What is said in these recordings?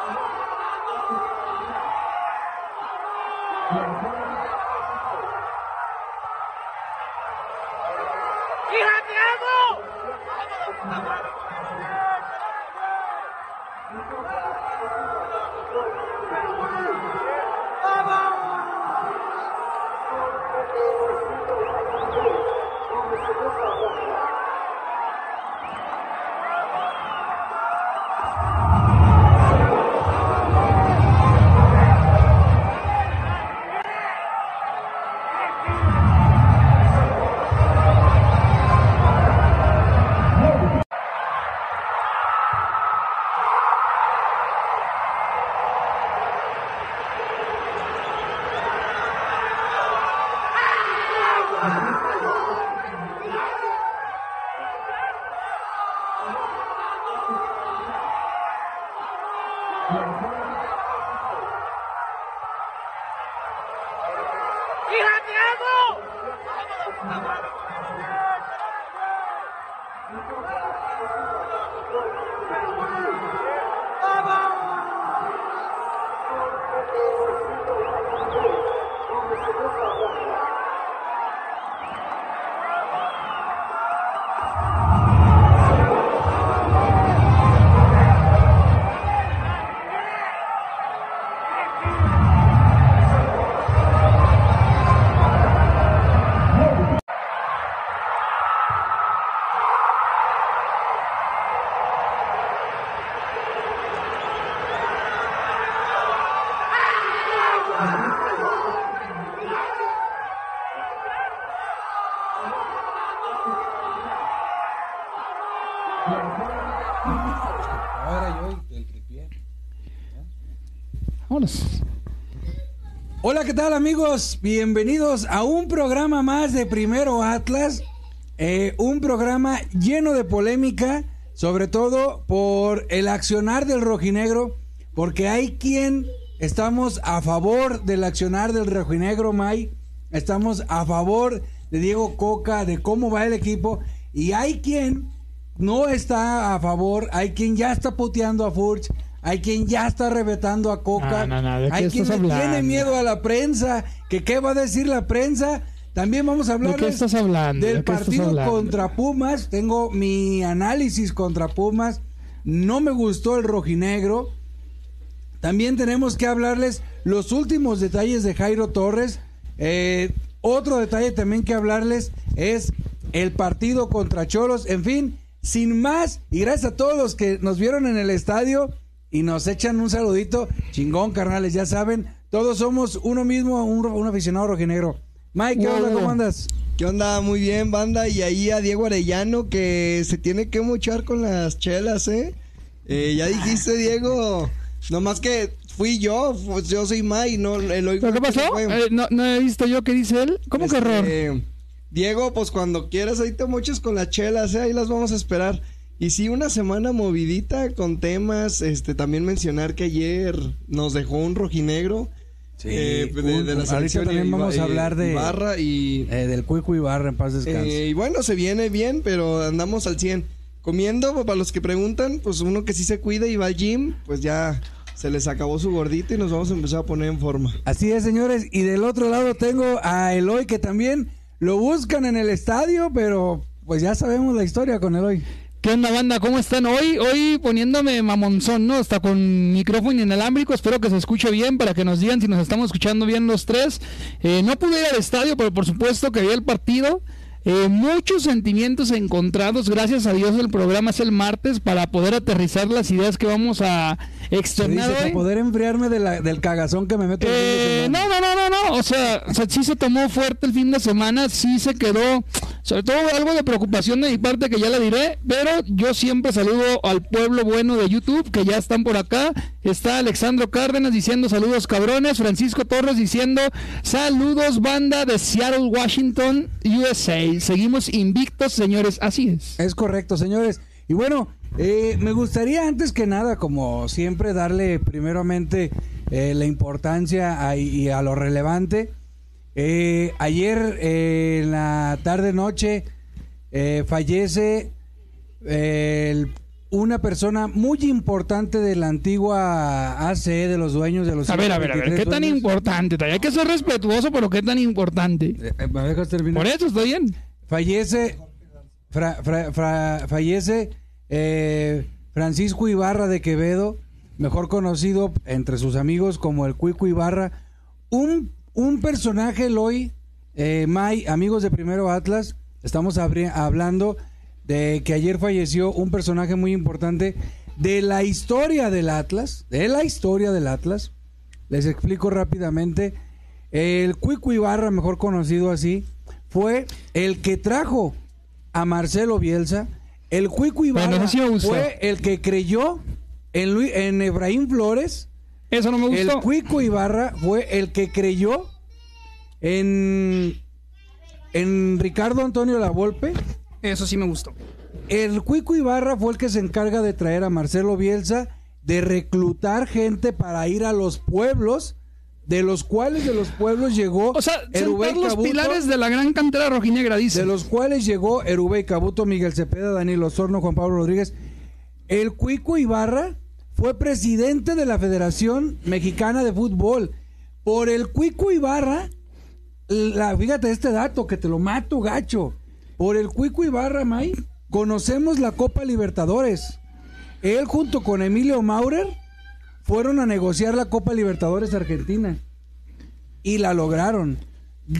Oh! Hola, ¿qué tal amigos? Bienvenidos a un programa más de Primero Atlas. Eh, un programa lleno de polémica, sobre todo por el accionar del rojinegro, porque hay quien estamos a favor del accionar del rojinegro, May. Estamos a favor de Diego Coca, de cómo va el equipo. Y hay quien no está a favor, hay quien ya está puteando a Furch, hay quien ya está rebetando a Coca. Hay quien tiene miedo a la prensa. Que qué va a decir la prensa. También vamos a hablar del partido contra Pumas. Tengo mi análisis contra Pumas. No me gustó el rojinegro. También tenemos que hablarles los últimos detalles de Jairo Torres. Eh, otro detalle también que hablarles es el partido contra Cholos. En fin, sin más, y gracias a todos los que nos vieron en el estadio y nos echan un saludito. Chingón, carnales, ya saben, todos somos uno mismo, un, aficionado rojinegro. Mike, ¿qué onda? ¿Cómo andas? ¿Qué onda? Muy bien, banda. Y ahí a Diego Arellano que se tiene que mochar con las chelas, ¿eh? eh ya dijiste, Diego. Nomás que fui yo, pues yo soy Mike, no el qué pasó? Eh, no, no, he visto yo qué dice él. ¿Cómo que error? Este, Diego, pues cuando quieras ahí te moches con las chelas, ¿eh? Ahí las vamos a esperar. Y sí, una semana movidita con temas. Este, también mencionar que ayer nos dejó un rojinegro. Sí, eh, de, la ahorita también vamos a hablar de Barra y eh, del Cuico y Barra en paz descanse. Eh, y bueno, se viene bien, pero andamos al 100. Comiendo, para los que preguntan, pues uno que sí se cuida y va al gym, pues ya se les acabó su gordito y nos vamos a empezar a poner en forma. Así es, señores. Y del otro lado tengo a Eloy que también lo buscan en el estadio, pero pues ya sabemos la historia con Eloy. ¿Qué onda, banda? ¿Cómo están? Hoy, hoy poniéndome mamonzón, ¿no? Está con micrófono inalámbrico. Espero que se escuche bien para que nos digan si nos estamos escuchando bien los tres. Eh, no pude ir al estadio, pero por supuesto que vi el partido. Eh, muchos sentimientos encontrados. Gracias a Dios el programa es el martes para poder aterrizar las ideas que vamos a externar Para poder enfriarme del cagazón que me meto. Eh, no, no, no, no, no. O sea, o sea, sí se tomó fuerte el fin de semana. Sí se quedó sobre todo algo de preocupación de mi parte que ya le diré, pero yo siempre saludo al pueblo bueno de YouTube que ya están por acá. Está Alexandro Cárdenas diciendo saludos cabrones, Francisco Torres diciendo saludos banda de Seattle, Washington, USA. Seguimos invictos, señores, así es. Es correcto, señores. Y bueno, eh, me gustaría antes que nada, como siempre, darle primeramente eh, la importancia y a lo relevante eh, ayer eh, en la tarde noche eh, fallece el una persona muy importante de la antigua ACE, de los dueños de los... A ver, a ver, a ver, 123 ¿qué tan importante? Hay que ser respetuoso, pero ¿qué tan importante? Eh, eh, ¿Me dejas terminar? Por eso estoy bien. Fallece, fra- fra- fra- fallece eh, Francisco Ibarra de Quevedo, mejor conocido entre sus amigos como el Cuico Ibarra, un, un personaje, Eloy, eh, May, amigos de Primero Atlas, estamos hablando de que ayer falleció un personaje muy importante de la historia del Atlas, de la historia del Atlas. Les explico rápidamente. El Cuico Ibarra, mejor conocido así, fue el que trajo a Marcelo Bielsa. El Cuico Ibarra Bueno, fue el que creyó en, Luis, en Efraín Flores. Eso no me El gustó. Cuico Ibarra fue el que creyó en, en Ricardo Antonio Lavolpe. Eso sí me gustó. El Cuico Ibarra fue el que se encarga de traer a Marcelo Bielsa, de reclutar gente para ir a los pueblos, de los cuales de los pueblos llegó O sea, Erubey sentar los Cabuto, pilares de la gran cantera rojinegra, dice. de los cuales llegó Erubey Cabuto, Miguel Cepeda, Daniel Osorno, Juan Pablo Rodríguez. El Cuico Ibarra fue presidente de la Federación Mexicana de Fútbol. Por el Cuico Ibarra, la, fíjate este dato que te lo mato, gacho. Por el Cuico Ibarra, May, conocemos la Copa Libertadores. Él junto con Emilio Maurer fueron a negociar la Copa Libertadores Argentina y la lograron.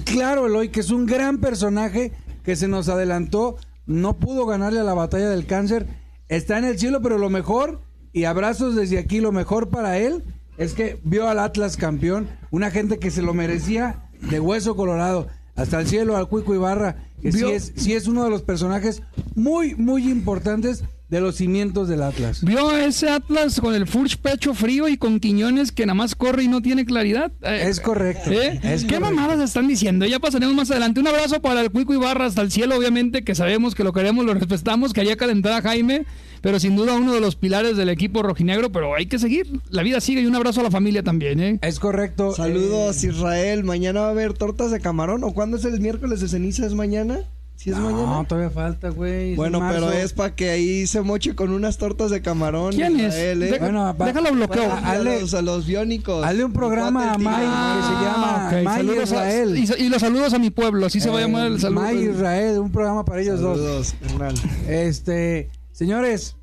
Claro, Eloy, que es un gran personaje que se nos adelantó, no pudo ganarle a la batalla del cáncer, está en el cielo, pero lo mejor, y abrazos desde aquí, lo mejor para él es que vio al Atlas campeón, una gente que se lo merecía de hueso colorado, hasta el cielo, al Cuico Ibarra, que sí es, sí es uno de los personajes muy, muy importantes de los cimientos del Atlas. Vio a ese Atlas con el Furch pecho frío y con Quiñones que nada más corre y no tiene claridad. Eh, Es correcto. ¿eh? Es ¿Qué correcto. mamadas están diciendo? Ya pasaremos más adelante. Un abrazo para el Cuico Ibarra hasta el cielo, obviamente, que sabemos que lo queremos, lo respetamos, que haría calentar a Jaime, pero sin duda uno de los pilares del equipo rojinegro, pero hay que seguir. La vida sigue y un abrazo a la familia también, ¿eh? Es correcto. Saludos, Eh, Israel. Mañana va a haber tortas de camarón. ¿O cuándo es el miércoles de ceniza? ¿Es mañana? ¿Sí es no, mañana? todavía falta, güey. Bueno, pero es para que ahí se moche con unas tortas de camarón. ¿Quién es? Israel, ¿eh? De- Bueno, va- déjalo bloqueo. a, los, a los biónicos. hazle un programa a May, tigre. que se llama Ah, ok. May Saludos a- Israel. y, y los saludos a mi pueblo, así se va a llamar el Eh, saludo. May Israel, un programa para ellos dos. Saludos, carnal. Este, señores,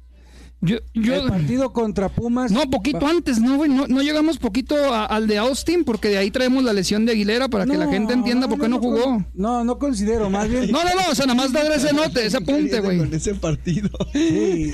Yo, yo- el partido contra Pumas. No, poquito va- antes, ¿no, güey? No, no llegamos poquito a- al de Austin porque de ahí traemos la lesión de Aguilera para que la gente entienda por qué no, jugó. con- No, no considero, más bien. No, no, no, o sea, nada más dar ese note, ese apunte, güey. Con ese partido. Sí.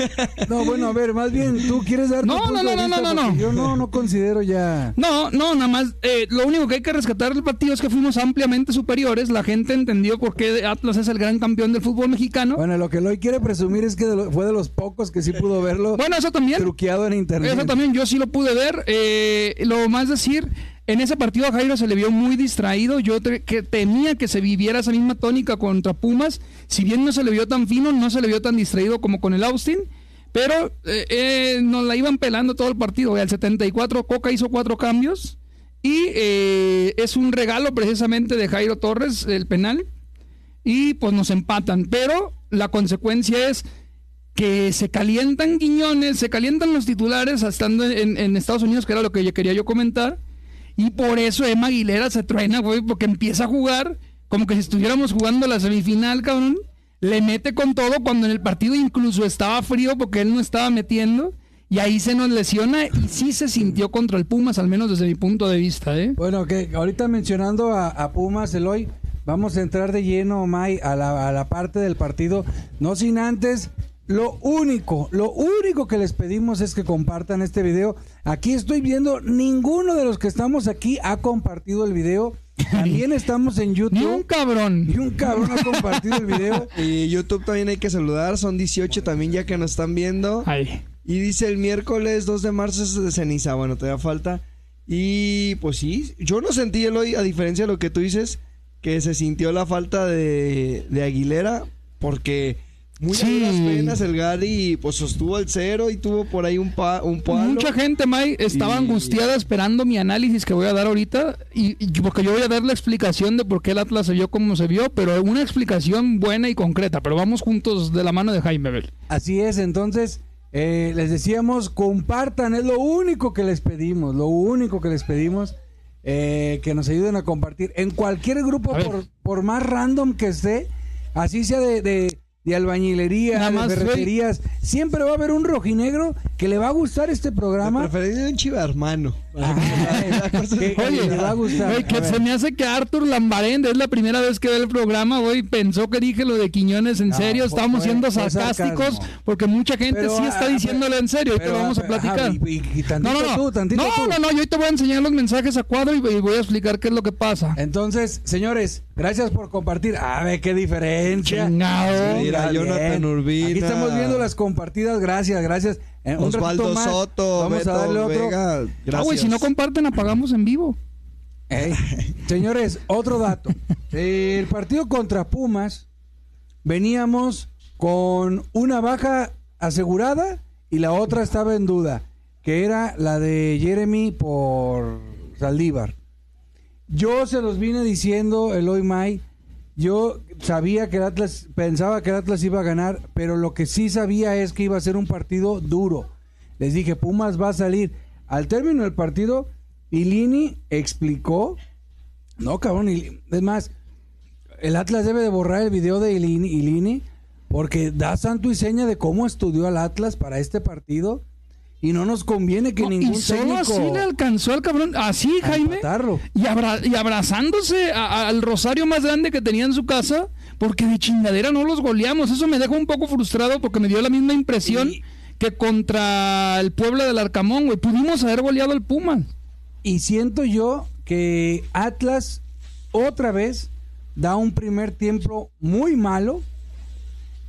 No, bueno, a ver, más bien tú quieres dar tu No, punto no, no, no, no, no, no. Yo no, no considero ya. No, no, nada más, eh, lo único que hay que rescatar del partido es que fuimos ampliamente superiores, la gente entendió por qué Atlas es el gran campeón del fútbol mexicano. Bueno, lo que Eloy quiere presumir es que de lo- fue de los pocos que sí pudo verlo Bueno, eso también. truqueado en internet. Eso también yo sí lo pude ver. Eh, lo más decir, en ese partido a Jairo se le vio muy distraído. Yo te- que temía que se viviera esa misma tónica contra Pumas. Si bien no se le vio tan fino, no se le vio tan distraído como con el Austin. Pero eh, eh, nos la iban pelando todo el partido. Al 74 Coca hizo cuatro cambios. Y eh, es un regalo precisamente de Jairo Torres, el penal. Y pues nos empatan. Pero la consecuencia es que se calientan Quiñones, se calientan los titulares estando en, en Estados Unidos, que era lo que yo quería yo comentar. Y por eso Emma Aguilera se truena, güey, porque empieza a jugar como que si estuviéramos jugando la semifinal, cabrón. Le mete con todo cuando en el partido incluso estaba frío porque él no estaba metiendo. Y ahí se nos lesiona y sí se sintió contra el Pumas, al menos desde mi punto de vista, ¿eh? Bueno, que ahorita mencionando a, a Pumas, Eloy, vamos a entrar de lleno, May, a la, a la parte del partido. No sin antes, lo único, lo único que les pedimos es que compartan este video. Aquí estoy viendo, ninguno de los que estamos aquí ha compartido el video. También estamos en YouTube. Ni un cabrón. Ni un cabrón ha compartido el video. Y YouTube también hay que saludar. Son 18 también ya que nos están viendo. Ay. Y dice el miércoles 2 de marzo es de ceniza. Bueno, todavía falta. Y pues sí, yo no sentí el hoy, a diferencia de lo que tú dices, que se sintió la falta de, de Aguilera, porque muy Sí. a penas el Gary pues sostuvo el cero y tuvo por ahí un, pa, un palo. Mucha gente, May, estaba Y- angustiada esperando mi análisis que voy a dar ahorita. Y, y porque yo voy a dar la explicación de por qué el Atlas se vio como se vio, pero una explicación buena y concreta. Pero vamos juntos de la mano de Jaime Bell. Así es, entonces, Eh, les decíamos, compartan, es lo único que les pedimos, lo único que les pedimos, eh, que nos ayuden a compartir en cualquier grupo, por, por más random que esté, así sea de, de, de albañilería, Nada de más, ferreterías, siempre va a haber un rojinegro que le va a gustar este programa. preferencia un chiva hermano. Que- que Oye, le va a gustar. güey, que A se me hace que Arthur Lambarén es la primera vez que ve el programa, güey, pensó que dije lo de Quiñones en No, serio, estábamos fue- siendo sarcásticos sarcasmo. porque mucha gente Pero, sí está ah, diciéndolo en serio, pero, lo vamos a ajá, platicar. y- y- y tantito no, no, no. tú, tantito no, tú. no, no, yo hoy te voy a enseñar los mensajes a cuadro y, y voy a explicar qué es lo que pasa. Entonces, señores, gracias por compartir. A ver qué diferencia. Chingado. Mira, Jonathan. Urbina. Aquí estamos viendo las compartidas. Gracias, gracias. En un Osvaldo más, Soto, Vamos Beto a darle otro. Vega, Ah, gracias. güey, si no comparten, apagamos en vivo. Señores, otro dato. El partido contra Pumas veníamos con una baja asegurada y la otra estaba en duda, que era la de Jeremy por Saldívar. Yo se los vine diciendo el hoy May. Yo sabía que el Atlas, pensaba que el Atlas iba a ganar, pero lo que sí sabía es que iba a ser un partido duro. Les dije, Pumas va a salir. Al término del partido, Ilini explicó, no cabrón, es más, el Atlas debe de borrar el video de Ilini, Ilini, porque da santo y seña de cómo estudió al Atlas para este partido y no nos conviene que No, ningún y solo técnico así le alcanzó al cabrón, así, Jaime. Y, abra- y abrazándose a- a- al rosario más grande que tenía en su casa, porque de chingadera no los goleamos. Eso me deja un poco frustrado porque me dio la misma impresión Y- que contra el Puebla del Arcamón, güey. Pudimos haber goleado al Puma. Y siento yo que Atlas otra vez da un primer tiempo muy malo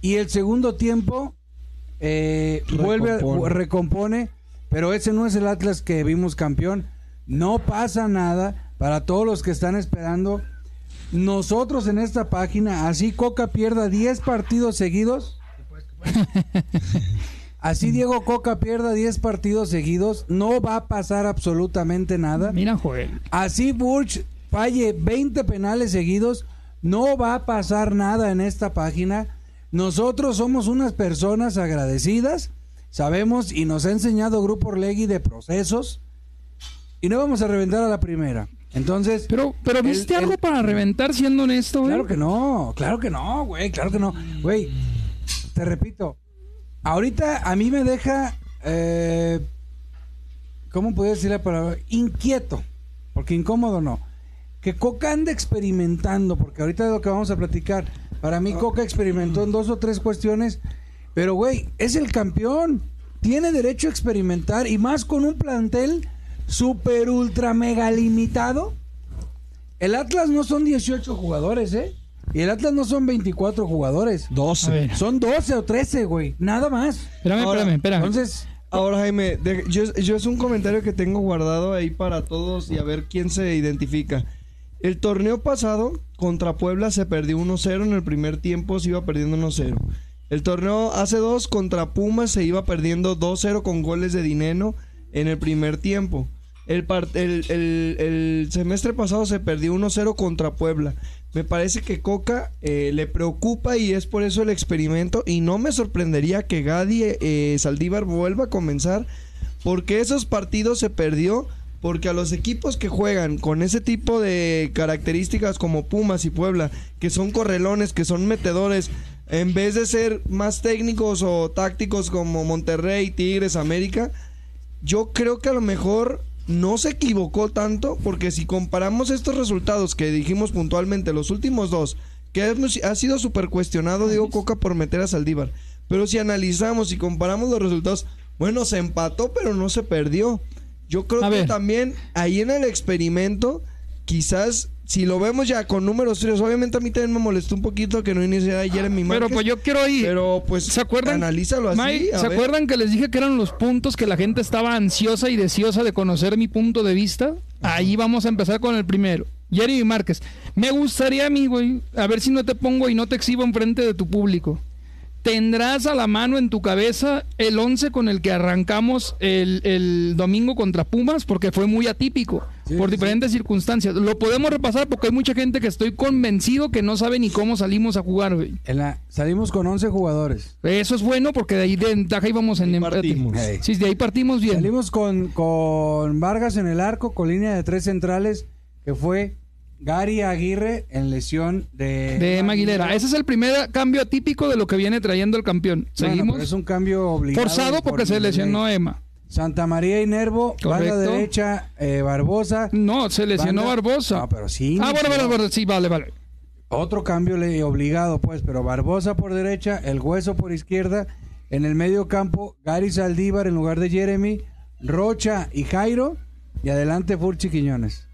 y el segundo tiempo eh, vuelve a- Recompone. recompone, pero ese no es el Atlas que vimos campeón. No pasa nada para todos los que están esperando. Nosotros en esta página, así Coca pierda 10 partidos seguidos. Así Diego Coca pierda 10 partidos seguidos, no va a pasar absolutamente nada. Mira, Joel. Así Burch falle 20 penales seguidos, no va a pasar nada en esta página. Nosotros somos unas personas agradecidas, sabemos y nos ha enseñado Grupo Orlegui de procesos y no vamos a reventar a la primera. Entonces, Pero, pero ¿viste el- algo para reventar siendo honesto, güey? Claro que no, claro que no, güey, claro que no. Güey, te repito, ahorita a mí me deja, eh, ¿cómo puedo decir la palabra? Inquieto, porque incómodo no. Que Coca ande experimentando, porque ahorita es lo que vamos a platicar. Para mí Coca experimentó en dos o tres cuestiones, pero güey, es el campeón, tiene derecho a experimentar y más con un plantel super ultra mega limitado. El Atlas no son 18 jugadores, ¿eh? Y el Atlas no son 24 jugadores. 12. A ver. Son 12 o 13, güey. Nada más. Espérame, Ahora, espérame, espérame. Entonces, Ahora, Jaime, de- yo, yo es un comentario que tengo guardado ahí para todos y a ver quién se identifica. El torneo pasado contra Puebla se perdió 1-0 en el primer tiempo, se iba perdiendo 1-0. El torneo hace dos contra Pumas se iba perdiendo 2-0 con goles de Dineno en el primer tiempo. El, semestre pasado se perdió 1-0 contra Puebla. Me parece que Coca eh, le preocupa y es por eso el experimento. Y no me sorprendería que Gadi eh, Saldívar vuelva a comenzar. Porque esos partidos se perdió. Porque a los equipos que juegan con ese tipo de características como Pumas y Puebla, que son correlones, que son metedores, en vez de ser más técnicos o tácticos como Monterrey, Tigres, América, yo creo que a lo mejor no se equivocó tanto, porque si comparamos estos resultados que dijimos puntualmente, los últimos dos, que ha sido súper cuestionado Diego Coca por meter a Saldívar, pero si analizamos y comparamos los resultados, bueno, se empató, pero no se perdió. Yo creo A que ver. también ahí en el experimento, quizás si lo vemos ya con números fríos, obviamente a mí también me molestó un poquito que no iniciara Jeremy Pero Márquez, pues yo quiero ir. pero pues ¿Se acuerdan? analízalo así, ¿Se ver. acuerdan que les dije que eran los puntos que la gente estaba ansiosa y deseosa de conocer mi punto de vista? Ahí vamos a empezar con el primero. Jeremy Márquez. Me gustaría a mí, güey, a ver si no te pongo y no te exhibo enfrente de tu público. ¿Tendrás a la mano en tu cabeza el 11 con el que arrancamos el, el domingo contra Pumas? Porque fue muy atípico. por diferentes circunstancias. Lo podemos repasar porque hay mucha gente que estoy convencido que no sabe ni cómo salimos a jugar, güey. En la, salimos con 11 jugadores. Eso es bueno porque de ahí de ventaja íbamos en empate. Hey. Sí, de ahí partimos bien. Salimos con, con Vargas en el arco, con línea de tres centrales, que fue Gary Aguirre en lesión de... de Emma Aguilera. Ese es el primer cambio atípico de lo que viene trayendo el campeón. Seguimos. es un cambio obligado. Forzado porque por se lesionó Emma. Santa María y Nervo, banda Correcto. derecha, eh, Barbosa. No, se lesionó Banda- Barbosa. No, pero sí. Ah, bueno, bueno, bueno, sí, vale, vale. Otro cambio le- obligado, pues, pero Barbosa por derecha, el Hueso por izquierda, en el medio campo, Gary Saldívar en lugar de Jeremy, Rocha y Jairo, y adelante Furchi Quiñones.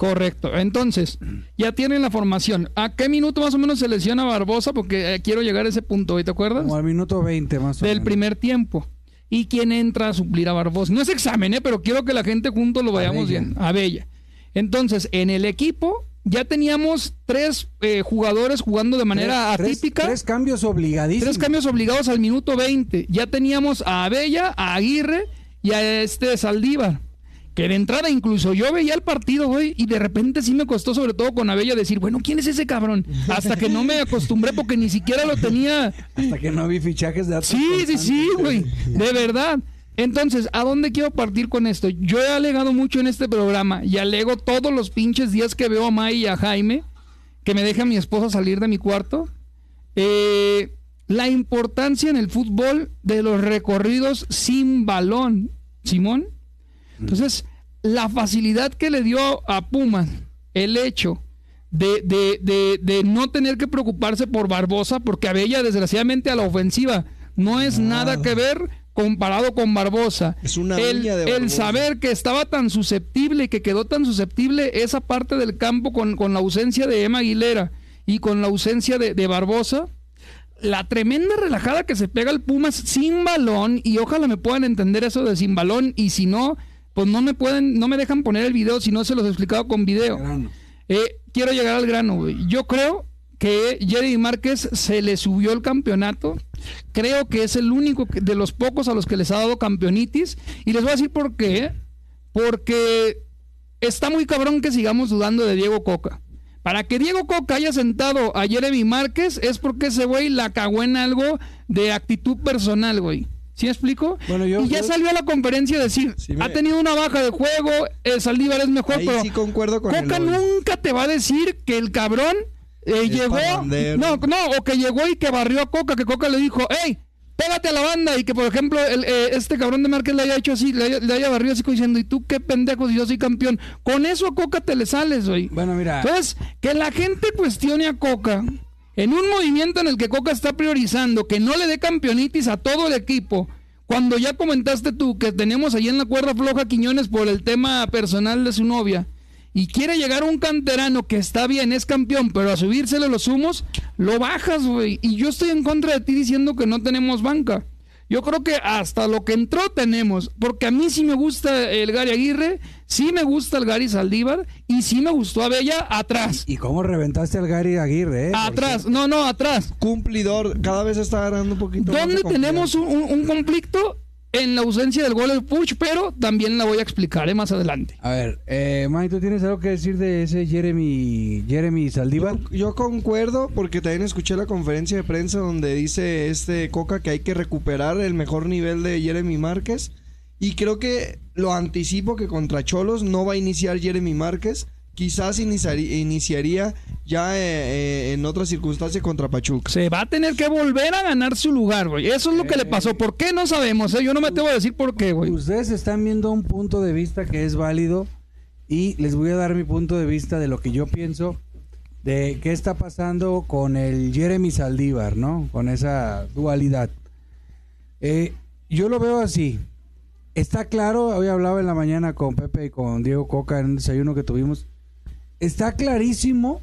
Correcto. Entonces, ya tienen la formación. ¿A qué minuto más o menos se lesiona Barbosa? Porque eh, quiero llegar a ese punto, ¿y ¿te acuerdas? Como al minuto 20 más o Del menos. primer tiempo. ¿Y quién entra a suplir a Barbosa? No es examen, ¿eh? pero quiero que la gente juntos lo vayamos Abella. bien. A Bella. Entonces, en el equipo ya teníamos tres eh, jugadores jugando de manera Tres- atípica. Tres, cambios obligadísimos. Tres cambios obligados al minuto 20. Ya teníamos a Abella, a Aguirre y a este Saldívar. Que de entrada incluso yo veía el partido, güey, y de repente sí me costó, sobre todo con Abella, decir, bueno, ¿quién es ese cabrón? Hasta que no me acostumbré porque ni siquiera lo tenía. Hasta que no vi fichajes de Sí, sí, sí, güey, de verdad. Entonces, ¿a dónde quiero partir con esto? Yo he alegado mucho en este programa y alego todos los pinches días que veo a May y a Jaime, que me deja mi esposa salir de mi cuarto. Eh, la importancia en el fútbol de los recorridos sin balón, Simón. Entonces, la facilidad que le dio a Pumas el hecho de, de- de- de no tener que preocuparse por Barbosa, porque Abella, desgraciadamente, a la ofensiva no es nada, que ver comparado con Barbosa. Es una el, de el Barbosa. saber que estaba tan susceptible y que quedó tan susceptible esa parte del campo con, con la ausencia de Emma Aguilera y con la ausencia de, de Barbosa, la tremenda relajada que se pega el Pumas sin balón y ojalá me puedan entender eso de sin balón y si no, pues no me pueden, no me dejan poner el video si no se los he explicado con video. Eh, quiero llegar al grano, güey. Yo creo que Jeremy Márquez se le subió el campeonato. Creo que es el único de los pocos a los que les ha dado campeonitis. Y les voy a decir por qué. Porque está muy cabrón que sigamos dudando de Diego Coca. Para que Diego Coca haya sentado a Jeremy Márquez es porque ese güey la cagó en algo de actitud personal, güey. ¿Sí explico? Bueno, yo- y ya yo- salió a la conferencia a decir, Sí me- ha tenido una baja de juego, eh, Saldívar es mejor, Ahí pero sí concuerdo con Coca el nunca te va a decir que el cabrón eh, llegó. No, no, o que llegó y que barrió a Coca, que Coca le dijo, hey, pégate a la banda. Y que, por ejemplo, el, eh, este cabrón de Márquez le haya hecho así, le haya, le haya barrido así como diciendo, ¿y tú qué pendejo si yo soy campeón? Con eso a Coca te le sales, güey. Bueno, mira. Entonces, que la gente cuestione a Coca en un movimiento en el que Coca está priorizando que no le dé campeonitis a todo el equipo. Cuando ya comentaste tú que tenemos ahí en la cuerda floja Quiñones por el tema personal de su novia y quiere llegar un canterano que está bien, es campeón, pero a subírsele los humos, lo bajas, güey. Y yo estoy en contra de ti diciendo que no tenemos banca. Yo creo que hasta lo que entró tenemos, porque a mí sí me gusta el Gary Aguirre, sí me gusta el Gary Saldívar y sí me gustó Abella atrás. ¿Y cómo reventaste al Gary Aguirre, eh? Atrás, no, no, atrás. Cumplidor, cada vez está agarrando un poquito ¿Dónde tenemos un conflicto? En la ausencia del gol del Puch, pero también la voy a explicar eh, más adelante. A ver, eh, Mike, ¿tú tienes algo que decir de ese Jeremy, Jeremy Saldívar? Yo, yo concuerdo porque también escuché la conferencia de prensa donde dice este Coca que hay que recuperar el mejor nivel de Jeremy Márquez y creo que lo anticipo que contra Cholos no va a iniciar Jeremy Márquez, quizás iniciaría, iniciaría ya eh, eh, en otra circunstancia contra Pachuca. Se va a tener que volver a ganar su lugar, güey. Eso es lo que le pasó. ¿Por qué? No sabemos, ¿eh? Yo no me atrevo a decir por qué, güey. Ustedes están viendo un punto de vista que es válido y les voy a dar mi punto de vista de lo que yo pienso de qué está pasando con el Jeremy Saldívar, ¿no? Con esa dualidad. Eh, yo lo veo así. Está claro, hoy hablaba en la mañana con Pepe y con Diego Coca en un desayuno que tuvimos. Está clarísimo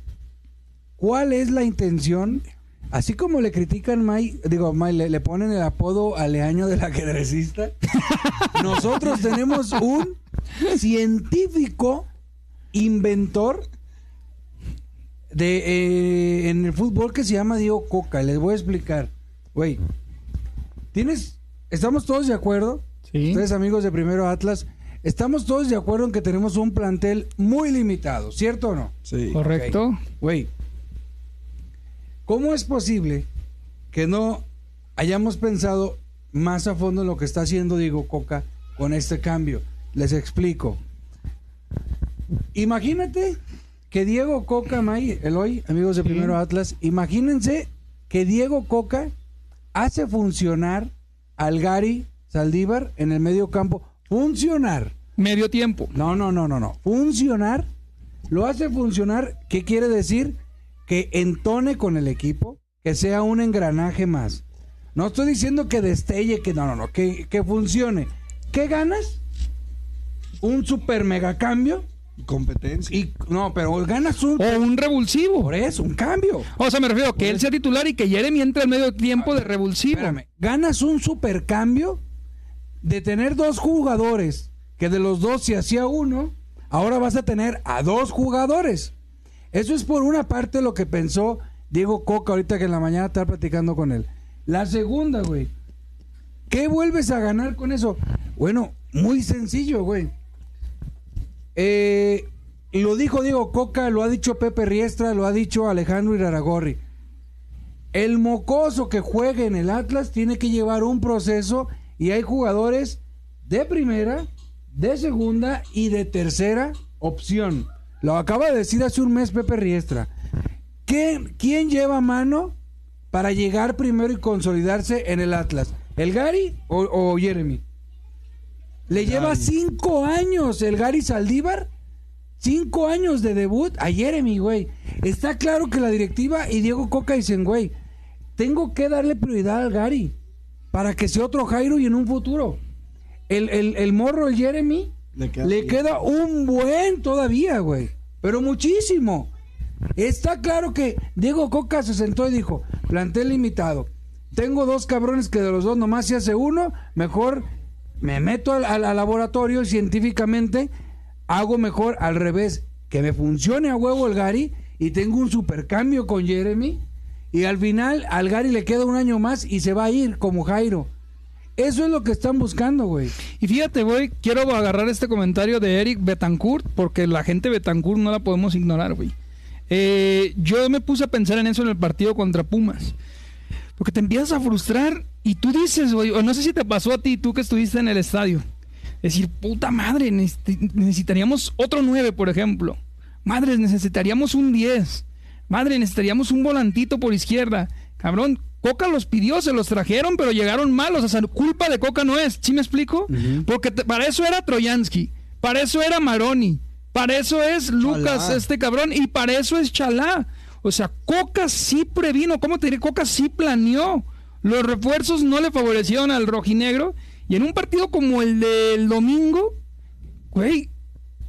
cuál es la intención. Así como le critican May, digo, May, le, le ponen el apodo aleaño del ajedrecista. Nosotros tenemos un científico inventor de eh, en el fútbol que se llama Diego Coca. Les voy a explicar. Güey, tienes, estamos todos de acuerdo. Sí. Ustedes amigos de Primero Atlas, estamos todos de acuerdo en que tenemos un plantel muy limitado, ¿cierto o no? Sí. Correcto. Güey, ¿cómo es posible que no hayamos pensado más a fondo en lo que está haciendo Diego Coca con este cambio? Les explico. Imagínate que Diego Coca, May, Eloy, amigos de Primero Atlas, imagínense que Diego Coca hace funcionar al Gary Saldívar en el medio campo. Funcionar. Medio tiempo. No, no, no, no, no. Funcionar. Lo hace funcionar. ¿Qué quiere decir? Que entone con el equipo, que sea un engranaje más. No estoy diciendo que destelle, que no, no, no, que, que funcione. ¿Qué ganas? Un super mega cambio. Competencia. Y no, pero ganas un. O un revulsivo. Por eso, un cambio. O sea, me refiero que él sea titular y que Jeremy entre al medio tiempo de revulsivo. Espérame, ganas un supercambio de tener dos jugadores, que de los dos se hacía uno, ahora vas a tener a dos jugadores. Eso es por una parte lo que pensó Diego Coca ahorita que en la mañana estaba platicando con él. La segunda, güey. ¿Qué vuelves a ganar con eso? Bueno, muy sencillo, güey. Eh, lo dijo Diego Coca, lo ha dicho Pepe Riestra, lo ha dicho Alejandro Iraragorri. El mocoso que juegue en el Atlas tiene que llevar un proceso y hay jugadores de primera, de segunda y de tercera opción. Lo acaba de decir hace un mes Pepe Riestra. ¿Qué- ¿Quién lleva mano para llegar primero y consolidarse en el Atlas? ¿El Gary o, o Jeremy? Le lleva cinco años el Gary Saldívar. Cinco años de debut a Jeremy, güey. Está claro que la directiva y Diego Coca dicen, güey, tengo que darle prioridad al Gary para que sea otro Jairo y en un futuro. El, el, el morro, el Jeremy, Le queda le bien. queda un buen todavía, güey. Pero muchísimo. Está claro que Diego Coca se sentó y dijo, plantel limitado. Tengo dos cabrones que de los dos nomás se hace uno, mejor me meto al, al- al laboratorio y científicamente hago mejor al revés, que me funcione a huevo el Gary y tengo un supercambio con Jeremy y al final al Gary le queda un año más y se va a ir como Jairo. Eso es lo que están buscando, güey. Y fíjate, güey, quiero agarrar este comentario de Eric Betancourt, porque la gente Betancourt no la podemos ignorar, güey. Eh, yo me puse a pensar en eso en el partido contra Pumas. Porque te empiezas a frustrar y tú dices, güey, o no sé si te pasó a ti, tú que estuviste en el estadio. Decir, puta madre, necesi- necesitaríamos otro 9, por ejemplo. Madre, necesitaríamos un 10. Madre, necesitaríamos un volantito por izquierda. Cabrón, Coca los pidió, se los trajeron, pero llegaron malos. O sea, culpa de Coca no es. ¿Sí me explico? Porque te- para eso era Troyansky, para eso era Maroni, para eso es Lucas, Chalá. este cabrón, y para eso es Chalá. O sea, Coca sí previno, ¿cómo te diré? Coca sí planeó. Los refuerzos no le favorecieron al rojinegro. Y en un partido como el del domingo, güey,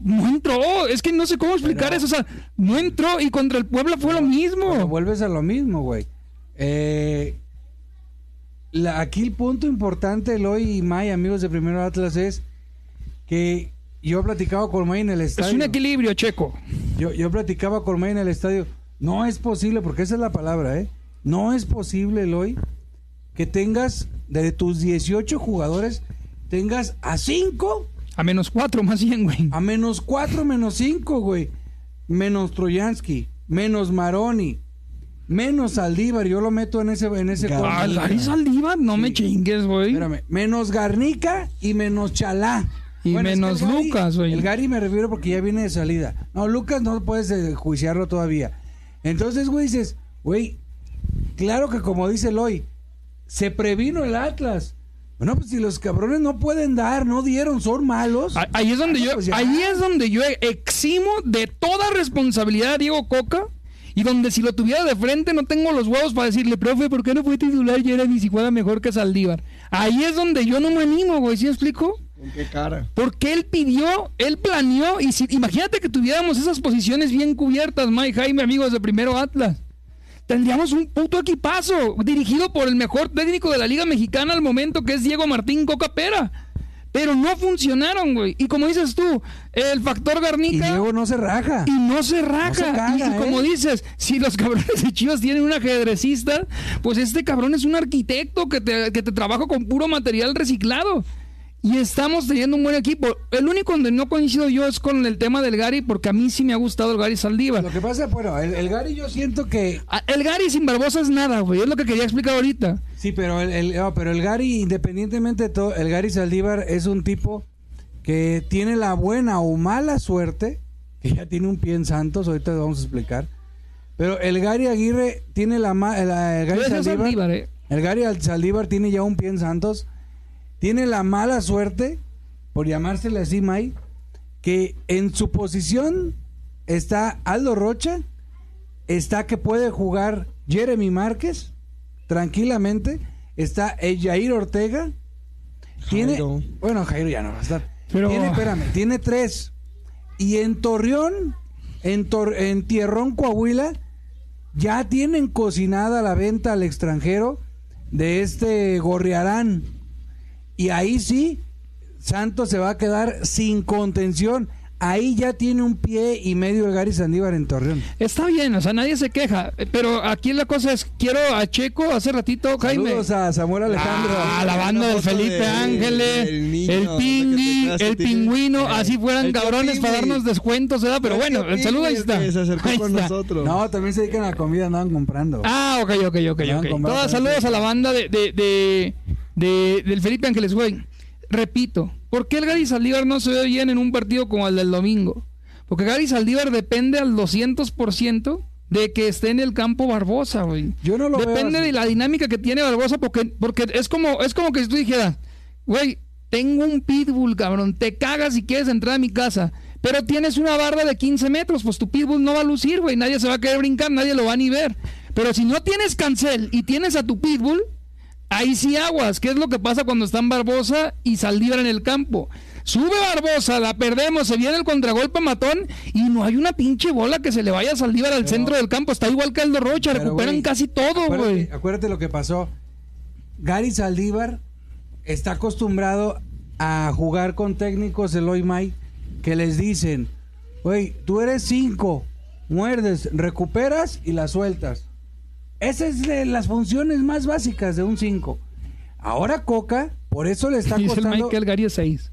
no entró. Es que no sé cómo explicar eso. O sea, no entró y contra el Puebla fue lo mismo. Pero vuelves a lo mismo, güey. Eh, la- aquí el punto importante, Eloy y May, amigos de Primero Atlas, es que yo platicaba con May en el es estadio. un equilibrio, Checo. Yo, yo platicaba con May en el estadio. No es posible, porque esa es la palabra, ¿eh? No es posible, Eloy, que tengas de tus 18 jugadores, tengas a 5 A menos cuatro, más bien, güey. a menos 4, menos 5, güey. Menos Troyansky, menos Maroni, menos Saldívar. Yo lo meto en ese, en ese corte. Ah, Larry Saldívar, no me chingues, güey. Espérame, menos Garnica y menos Chalá. Y es que menos Gary- Lucas, güey. El Gary me refiero porque ya viene de salida. No, Lucas no puedes eh, juiciarlo todavía. Entonces, güey, dices, güey, claro que como dice Eloy, se previno el Atlas. Bueno, pues si los cabrones no pueden dar, no dieron, son malos. Ah, Ahí es donde Ah, yo, pues ahí es donde yo eximo de toda responsabilidad a Diego Coca y donde si lo tuviera de frente no tengo los huevos para decirle, profe, ¿por qué no fue titular Jeremy si juega mejor que Saldívar? Ahí es donde yo no me animo, güey, ¿sí me explico? ¿Con qué cara? Porque él pidió, él planeó y si, imagínate que tuviéramos esas posiciones bien cubiertas, Mike Jaime, amigos de Primero Atlas. Tendríamos un puto equipazo dirigido por el mejor técnico de la Liga Mexicana al momento que es Diego Martín Coca Pera. Pero no funcionaron, güey. Y como dices tú, el factor y Garnica Diego no se raja. y no se raja. No se caga, y, y como ¿eh? dices, si los cabrones de Chivas tienen un ajedrecista, pues este cabrón es un arquitecto que te, que te trabaja con puro material reciclado. Y estamos teniendo un buen equipo. El único donde no coincido yo es con el tema del Gary, porque a mí sí me ha gustado el Gary Saldívar. Lo que pasa, bueno, el, el Gary yo siento que... Ah, El Gary sin Barbosa es nada, güey. Es lo que quería explicar ahorita. Sí, pero el, el- no, pero el Gary, independientemente de todo, el Gary Saldívar es un tipo que tiene la buena o mala suerte, que ya tiene un pie en Santos, ahorita lo vamos a explicar. Pero el Gary Aguirre tiene la... ma- el, el Gary Saldívar, Saldívar, eh. el Gary Al- Saldívar tiene ya un pie en Santos. Tiene la mala suerte, por llamársele así, May, que en su posición está Aldo Rocha, está que puede jugar Jeremy Márquez tranquilamente, está el Jair Ortega, tiene, Jairo. bueno, Jairo ya no va a estar. Pero- Tiene, espérame, tiene tres. Y en Torreón, en, Tor- en Tierrón, Coahuila, ya tienen cocinada la venta al extranjero de este Gorriarán. Y ahí sí, Santos se va a quedar sin contención. Ahí ya tiene un pie y medio el Gary Sandívar en Torreón. Está bien, o sea, nadie se queja. Pero aquí la cosa es, quiero a Checo hace ratito, Jaime. Saludos a Samuel Alejandro. Ah, la banda del Felipe de- Ángeles, del niño, el. Pingui, el pingüino, Eh, así fueran el cabrones para darnos descuentos, ¿verdad? Pero El bueno, el saludo ahí está. se acercó Ahí con está. nosotros. No, también se dedican a la comida, andaban comprando. Ah, ok, ok, ok, Van ok. brazos, saludos a la banda de, de, de, de- del Felipe Ángeles, güey. Repito, ¿por qué el Gary Saldívar no se ve bien en un partido como el del domingo? Porque Gary Saldívar depende al 200% de que esté en el campo Barbosa, güey. Yo no lo veo Depende de la dinámica que tiene Barbosa porque, porque es como es como que si tú dijeras, güey, tengo un pitbull, cabrón, te cagas si quieres entrar a mi casa. Pero tienes una barra de 15 metros, pues tu pitbull no va a lucir, güey. Nadie se va a querer brincar, nadie lo va a ni ver. Pero si no tienes cancel y tienes a tu pitbull, ahí sí aguas. ¿Qué es lo que pasa cuando están Barbosa y Saldívar en el campo? Sube Barbosa, la perdemos, se viene el contragolpe matón y no hay una pinche bola que se le vaya a Saldívar al centro del campo. Está igual que Aldo Rocha, recuperan casi todo, güey. Acuérdate lo que pasó. Gary Saldívar está acostumbrado a jugar con técnicos Eloy May que les dicen, güey, tú eres cinco, muerdes, recuperas y la sueltas. Esas es de las funciones más básicas de un 5. Ahora Coca, por eso le está Dice el costando... Michael Gary es 6.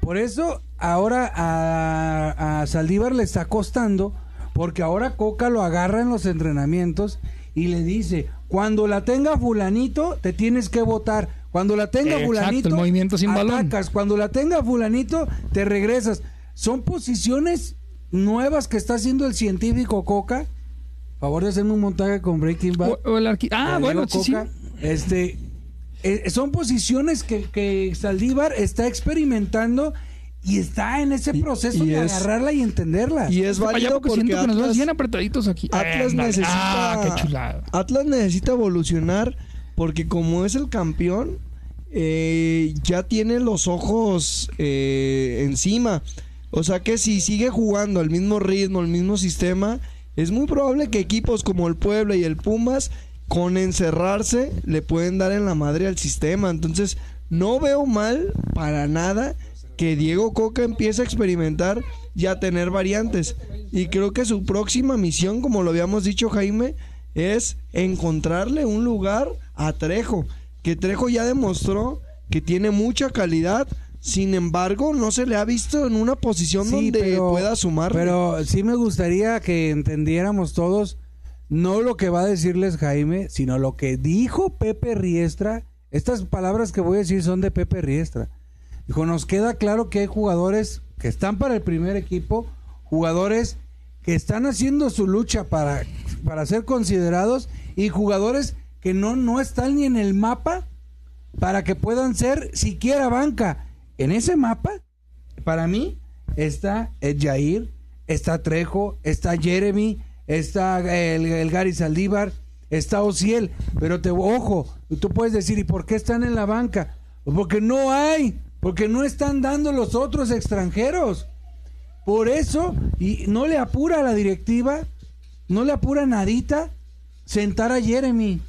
Por eso ahora a, a Saldívar le está costando, porque ahora Coca lo agarra en los entrenamientos y le dice, cuando la tenga fulanito, te tienes que votar. Cuando la tenga Exacto, fulanito, el movimiento sin balón. atacas. Cuando la tenga fulanito, te regresas. Son posiciones nuevas que está haciendo el científico Coca. Favor de hacerme un montaje con Breaking Bad. O- o el arqui- ah, bueno, sí. Este, eh, son posiciones que, que Saldívar está experimentando y está en ese proceso y de es- agarrarla y entenderla. Y es válido porque siento que nos Atlas, bien apretaditos aquí. Atlas necesita Ah, qué chulada. Atlas necesita evolucionar porque como es el campeón eh, ya tiene los ojos eh, encima. O sea que si sigue jugando al mismo ritmo, al mismo sistema, es muy probable que equipos como el Puebla y el Pumas con encerrarse le pueden dar en la madre al sistema. Entonces no veo mal para nada que Diego Coca empiece a experimentar y a tener variantes. Y creo que su próxima misión, como lo habíamos dicho Jaime, es encontrarle un lugar a Trejo. Que Trejo ya demostró que tiene mucha calidad. Sin embargo, no se le ha visto en una posición Sí, donde pero- pueda sumar. Pero sí me gustaría que entendiéramos todos, no lo que va a decirles Jaime, sino lo que dijo Pepe Riestra. Estas palabras que voy a decir son de Pepe Riestra. Dijo, nos queda claro que hay jugadores que están para el primer equipo, jugadores que están haciendo su lucha para, para ser considerados y jugadores que no, no están ni en el mapa para que puedan ser siquiera banca. En ese mapa, para mí, está el Jair, está Trejo, está Jeremy, está el, el Gary Saldívar, está Ociel. Pero te ojo, tú puedes decir, ¿y por qué están en la banca? Porque no hay, porque no están dando los otros extranjeros. Por eso, y no le apura a la directiva, no le apura nadita sentar a Jeremy.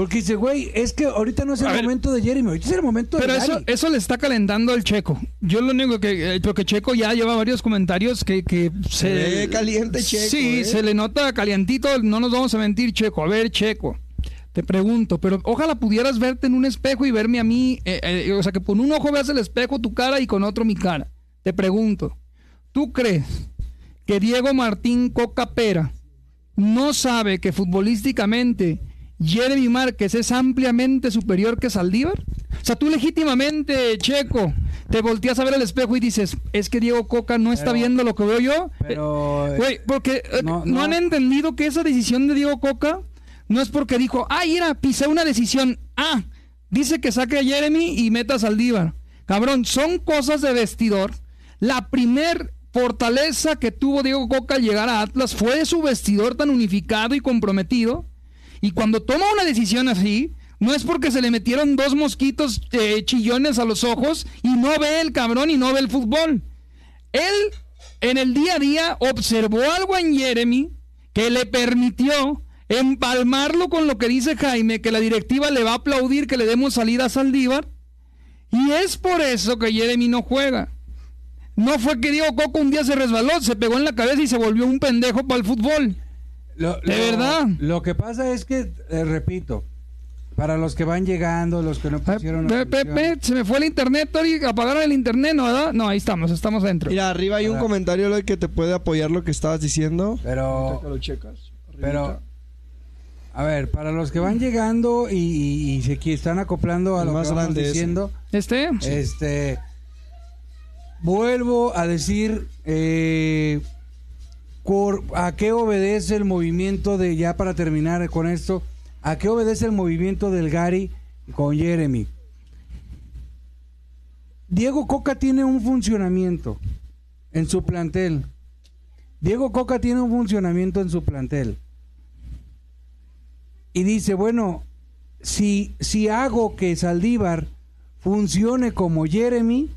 Porque dice, güey, es que ahorita no es el A ver. momento de Jeremy, ahorita es el momento Pero de eso, Gary. eso le está calentando al Checo. Yo lo único que. eh, Porque Checo ya lleva varios comentarios que, que se. ve caliente Checo, Sí, ¿eh? se le nota calientito. No nos vamos a mentir, Checo. A ver, Checo. Te pregunto, pero ojalá pudieras verte en un espejo y verme a mí, eh, eh, o sea, que con un ojo veas el espejo tu cara y con otro mi cara. Te pregunto, ¿tú crees que Diego Martín Coca Pera no sabe que futbolísticamente Jeremy Márquez es ampliamente superior que Saldívar? O sea, tú legítimamente, Checo, te volteas a ver el espejo y dices, es que Diego Coca no está Pero- viendo lo que veo yo. Pero, Eh, Güey, porque eh, no, no, no. han entendido que esa decisión de Diego Coca no es porque dijo, ah, mira, pisé una decisión. Ah, dice que saque a Jeremy y meta a Saldívar. Cabrón, son cosas de vestidor. La primer fortaleza que tuvo Diego Coca al llegar a Atlas fue su vestidor tan unificado y comprometido. Y cuando toma una decisión así, no es porque se le metieron dos mosquitos eh, chillones a los ojos y no ve el cabrón y no ve el fútbol. Él en el día a día observó algo en Jeremy que le permitió empalmarlo con lo que dice Jaime, que la directiva le va a aplaudir que le demos salida a Saldívar. Y es por eso que Jeremy no juega. No fue que Diego Coco un día se resbaló, se pegó en la cabeza y se volvió un pendejo para el fútbol. Lo- ¿De lo- verdad? Lo que pasa es que, eh, repito, para los que van llegando, los que no Ay, pusieron pe- pe- se me fue el internet, Tori, apagaron el internet, ¿no? ¿verdad? No, ahí estamos, estamos dentro. Mira, arriba hay un comentario Eloy, que te puede apoyar lo que estabas diciendo. pero, lo checas. pero, a ver, para los que van llegando y, y- y se que están acoplando a El lo más que vamos ese. diciendo, Este, este, vuelvo a decir, eh, ¿a qué obedece el movimiento de, ya para terminar con esto, a qué obedece el movimiento del Gary con Jeremy? Diego Coca tiene un funcionamiento en su plantel. Diego Coca tiene un funcionamiento en su plantel. Y dice, bueno, si, si hago que Saldívar funcione como Jeremy,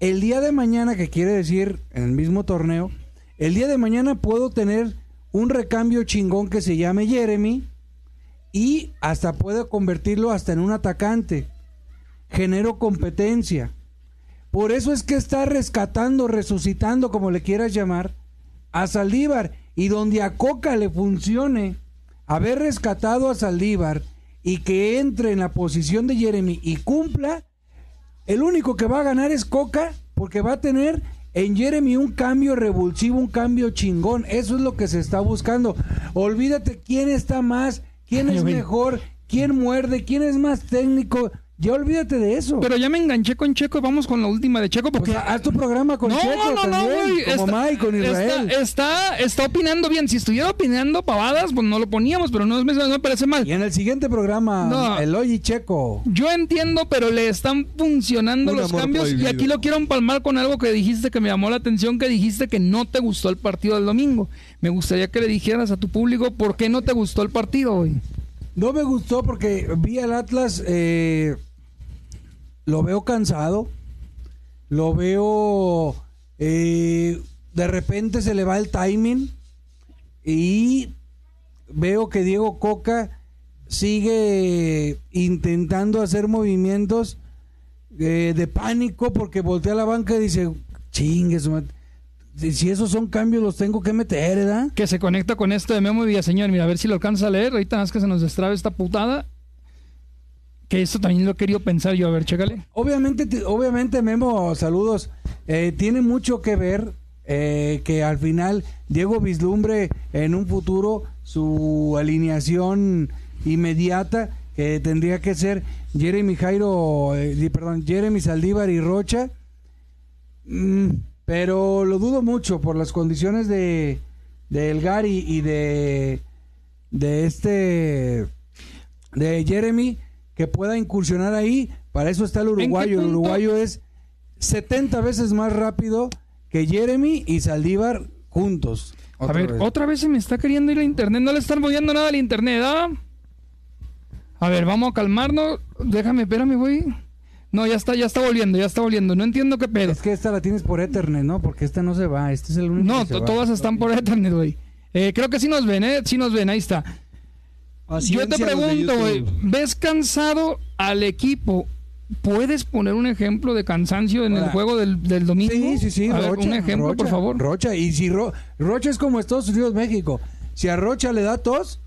el día de mañana, que quiere decir en el mismo torneo, el día de mañana puedo tener un recambio chingón que se llame Jeremy y hasta puedo convertirlo hasta en un atacante. Genero competencia. Por eso es que está rescatando, resucitando, como le quieras llamar, a Saldívar. Y donde a Coca le funcione haber rescatado a Saldívar y que entre en la posición de Jeremy y cumpla, el único que va a ganar es Coca porque va a tener en Jeremy un cambio revulsivo, un cambio chingón. Eso es lo que se está buscando. Olvídate quién está más, quién es mejor, quién muerde, quién es más técnico. Ya olvídate de eso. pero ya me enganché con Checo y vamos con la última de Checo porque Pues haz tu programa con no, Checo no, no, también, güey. como está- Mike, con Israel. Está, está, está opinando bien. Si estuviera opinando pavadas, pues no lo poníamos, pero no, me- no me parece mal. Y en el siguiente programa, No. Eloy y Checo. Yo entiendo, pero le están funcionando Un los cambios. Y aquí lo quiero empalmar con algo que dijiste que me llamó la atención, que dijiste que no te gustó el partido del domingo. Me gustaría que le dijeras a tu público por qué no te gustó el partido hoy. No me gustó porque vi al Atlas, eh, lo veo cansado, lo veo, eh, de repente se le va el timing y veo que Diego Coca sigue intentando hacer movimientos eh, de pánico porque voltea a la banca y dice, chingue, su madre, si esos son cambios los tengo que meter, ¿verdad? Que se conecta con esto de Memo Villaseñor. Mira, a ver si lo alcanza a leer. Ahorita más que se nos destrabe esta putada. Que esto también lo he querido pensar yo. A ver, chécale. Obviamente, te- obviamente, Memo, saludos. Eh, tiene mucho que ver eh, que al final Diego vislumbre en un futuro su alineación inmediata que tendría que ser Jeremy Jairo, eh, perdón, Jeremy Saldívar y Rocha. Mm, pero lo dudo mucho por las condiciones de del Gary y de de este de Jeremy que pueda incursionar ahí. Para eso está el uruguayo. El uruguayo es 70 veces más rápido que Jeremy y Saldívar juntos. A ver, vez. otra vez se me está queriendo ir a internet. No le están moviendo nada al internet, ¿ah? A ver, vamos a calmarnos. Déjame, espérame, güey. No, ya está, ya está volviendo, ya está volviendo. No entiendo qué pedo. Es que esta la tienes por Ethernet, ¿no? Porque esta no se va. Este es el único No, que se va. todas están por internet, güey. Eh, creo que sí nos ven, ¿eh? Sí nos ven, ahí está. Yo te pregunto, güey, YouTube. ¿ves cansado al equipo? ¿Puedes poner un ejemplo de cansancio en el juego del, del domingo? Sí, sí, sí. A ver, Rocha, un ejemplo, Rocha, por favor. Rocha. Y si Ro- Rocha es como Estados Unidos, México. Si a Rocha le da tos,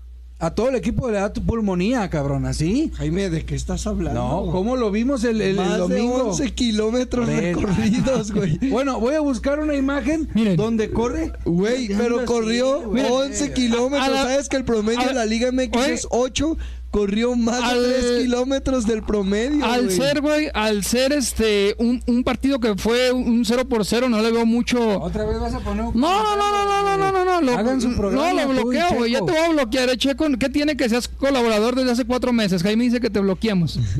a todo el equipo le da tu pulmonía, cabrón, así. Jaime, ¿de qué estás hablando? No, ¿cómo lo vimos el, el- el Más domingo? de 11 kilómetros recorridos, güey. Bueno, voy a buscar una imagen Miren. donde corre. Güey, pero corrió así, güey. 11 kilómetros. ¿Sabes que el promedio de la Liga MX oye, es 8? Corrió más al- de 3 kilómetros del promedio. Al güey. ser, güey, al ser este un, un partido que fue un 0 por 0, no le veo mucho. Otra vez vas a poner un No, no, no, no, no, no, no, no, lo, Hagan su programa, no, lo bloqueo, güey. Ya te voy a bloquear, eh, Checo. ¿Qué tiene que seas colaborador desde hace cuatro meses? Jaime dice que te bloqueamos.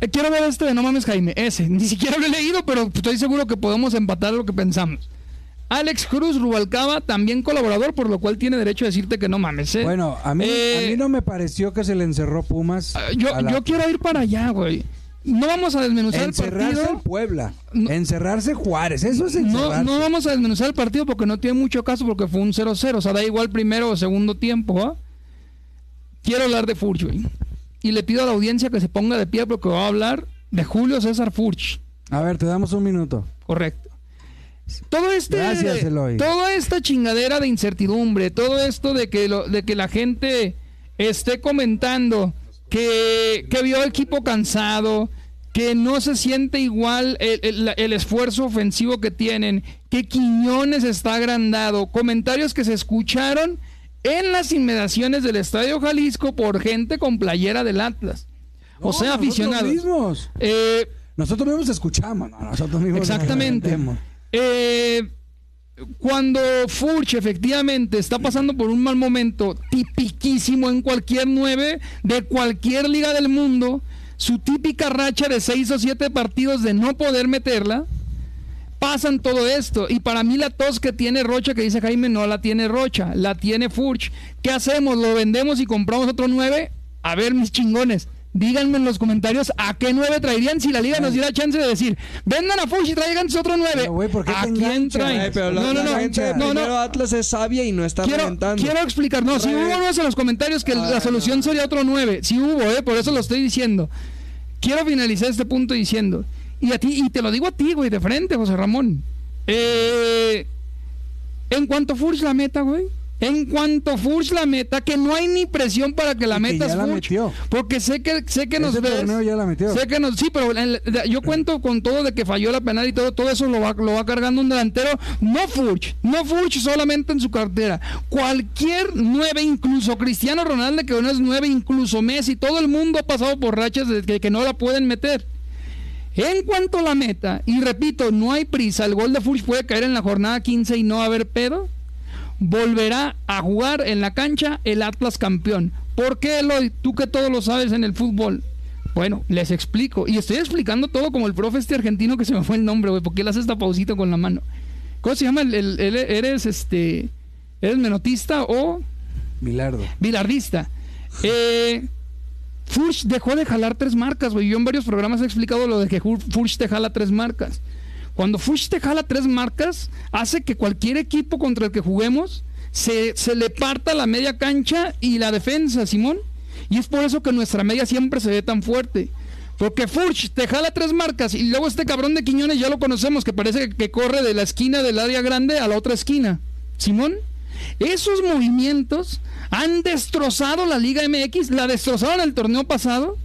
Eh, quiero ver este de No Mames Jaime, ese. Ni siquiera lo he leído, pero estoy seguro que podemos empatar lo que pensamos. Alex Cruz Rubalcaba, también colaborador, por lo cual tiene derecho a decirte que no mames, ¿eh? Bueno, a mí, Eh, a mí no me pareció que se le encerró Pumas. Ah, Yo, a la- yo quiero ir para allá, güey. No vamos a desmenuzar el partido. el Puebla. No. Encerrarse Juárez. Eso es No, encerrarse. no vamos a desmenuzar el partido porque no tiene mucho caso porque fue un 0-0. O sea, da igual primero o segundo tiempo. ¿ah? Quiero hablar de Furch, güey. Y le pido a la audiencia que se ponga de pie porque va a hablar de Julio César Furch. A ver, te damos un minuto. Correcto. Todo este, Gracias, Eloy. toda esta chingadera de incertidumbre, todo esto de que, lo, de que la gente esté comentando que, que vio al equipo cansado, que no se siente igual el, el- esfuerzo ofensivo que tienen, que Quiñones está agrandado, comentarios que se escucharon en las inmediaciones del Estadio Jalisco por gente con playera del Atlas. O sea, nosotros aficionados. mismos. Eh, Nosotros mismos escuchamos. No, nosotros mismos Exactamente. Eh, cuando Furch efectivamente está pasando por un mal momento, tipiquísimo en cualquier nueve de cualquier liga del mundo, su típica racha de seis o siete partidos de no poder meterla, pasan todo esto. Y para mí la tos que tiene Rocha, que dice Jaime, no la tiene Rocha, la tiene Furch. ¿Qué hacemos? ¿Lo vendemos y compramos otro nueve? A ver, mis chingones. Díganme en los comentarios a qué nueve traerían si la liga nos diera chance de decir, vendan a Furch y traigan otro nueve. Pero, güey, ¿por qué ¿A quién traen? Ay, pero la, no, no, la no, gente de no, no. Atlas es sabia y no está Quiero, reventando. quiero explicar, no, si hubo unos en los comentarios que la solución no. sería otro 9, si hubo, eh, por eso lo estoy diciendo. Quiero finalizar este punto diciendo, y a ti, y te lo digo a ti, güey, de frente, José Ramón. Eh, en cuanto Furch la meta, güey. En cuanto Furch la meta, que no hay ni presión para que la metas la Furch. metió. Porque sé que sé que nos ves. ya la metió. Sé que nos, sí, pero el- yo cuento con todo de que falló la penal y todo, todo eso lo va, lo va cargando un delantero. No Furch, no Furch solamente en su cartera. Cualquier nueve, incluso Cristiano Ronaldo, que no es nueve, incluso Messi, todo el mundo ha pasado por rachas de que, que no la pueden meter. En cuanto a la meta, y repito, no hay prisa, el gol de Furch puede caer en la jornada 15 y no haber pedo. Volverá a jugar en la cancha el Atlas campeón. ¿Por qué, Eloy? Tú que todo lo sabes en el fútbol. Bueno, les explico. Y estoy explicando todo como el profe este argentino que se me fue el nombre, güey, porque él hace esta pausita con la mano. ¿Cómo se llama? El, el- el- eres este. ¿Eres menotista o Bilardo. bilardista? Eh, Furch dejó de jalar tres marcas, güey. Yo en varios programas he explicado lo de que Fur- Furch te jala tres marcas. Cuando Furch te jala tres marcas, hace que cualquier equipo contra el que juguemos se, se le parta la media cancha y la defensa, Simón. Y es por eso que nuestra media siempre se ve tan fuerte. Porque Furch te jala tres marcas y luego este cabrón de Quiñones ya lo conocemos, que parece que corre de la esquina del área grande a la otra esquina. Simón, esos movimientos han destrozado la Liga MX, la destrozaron el torneo pasado.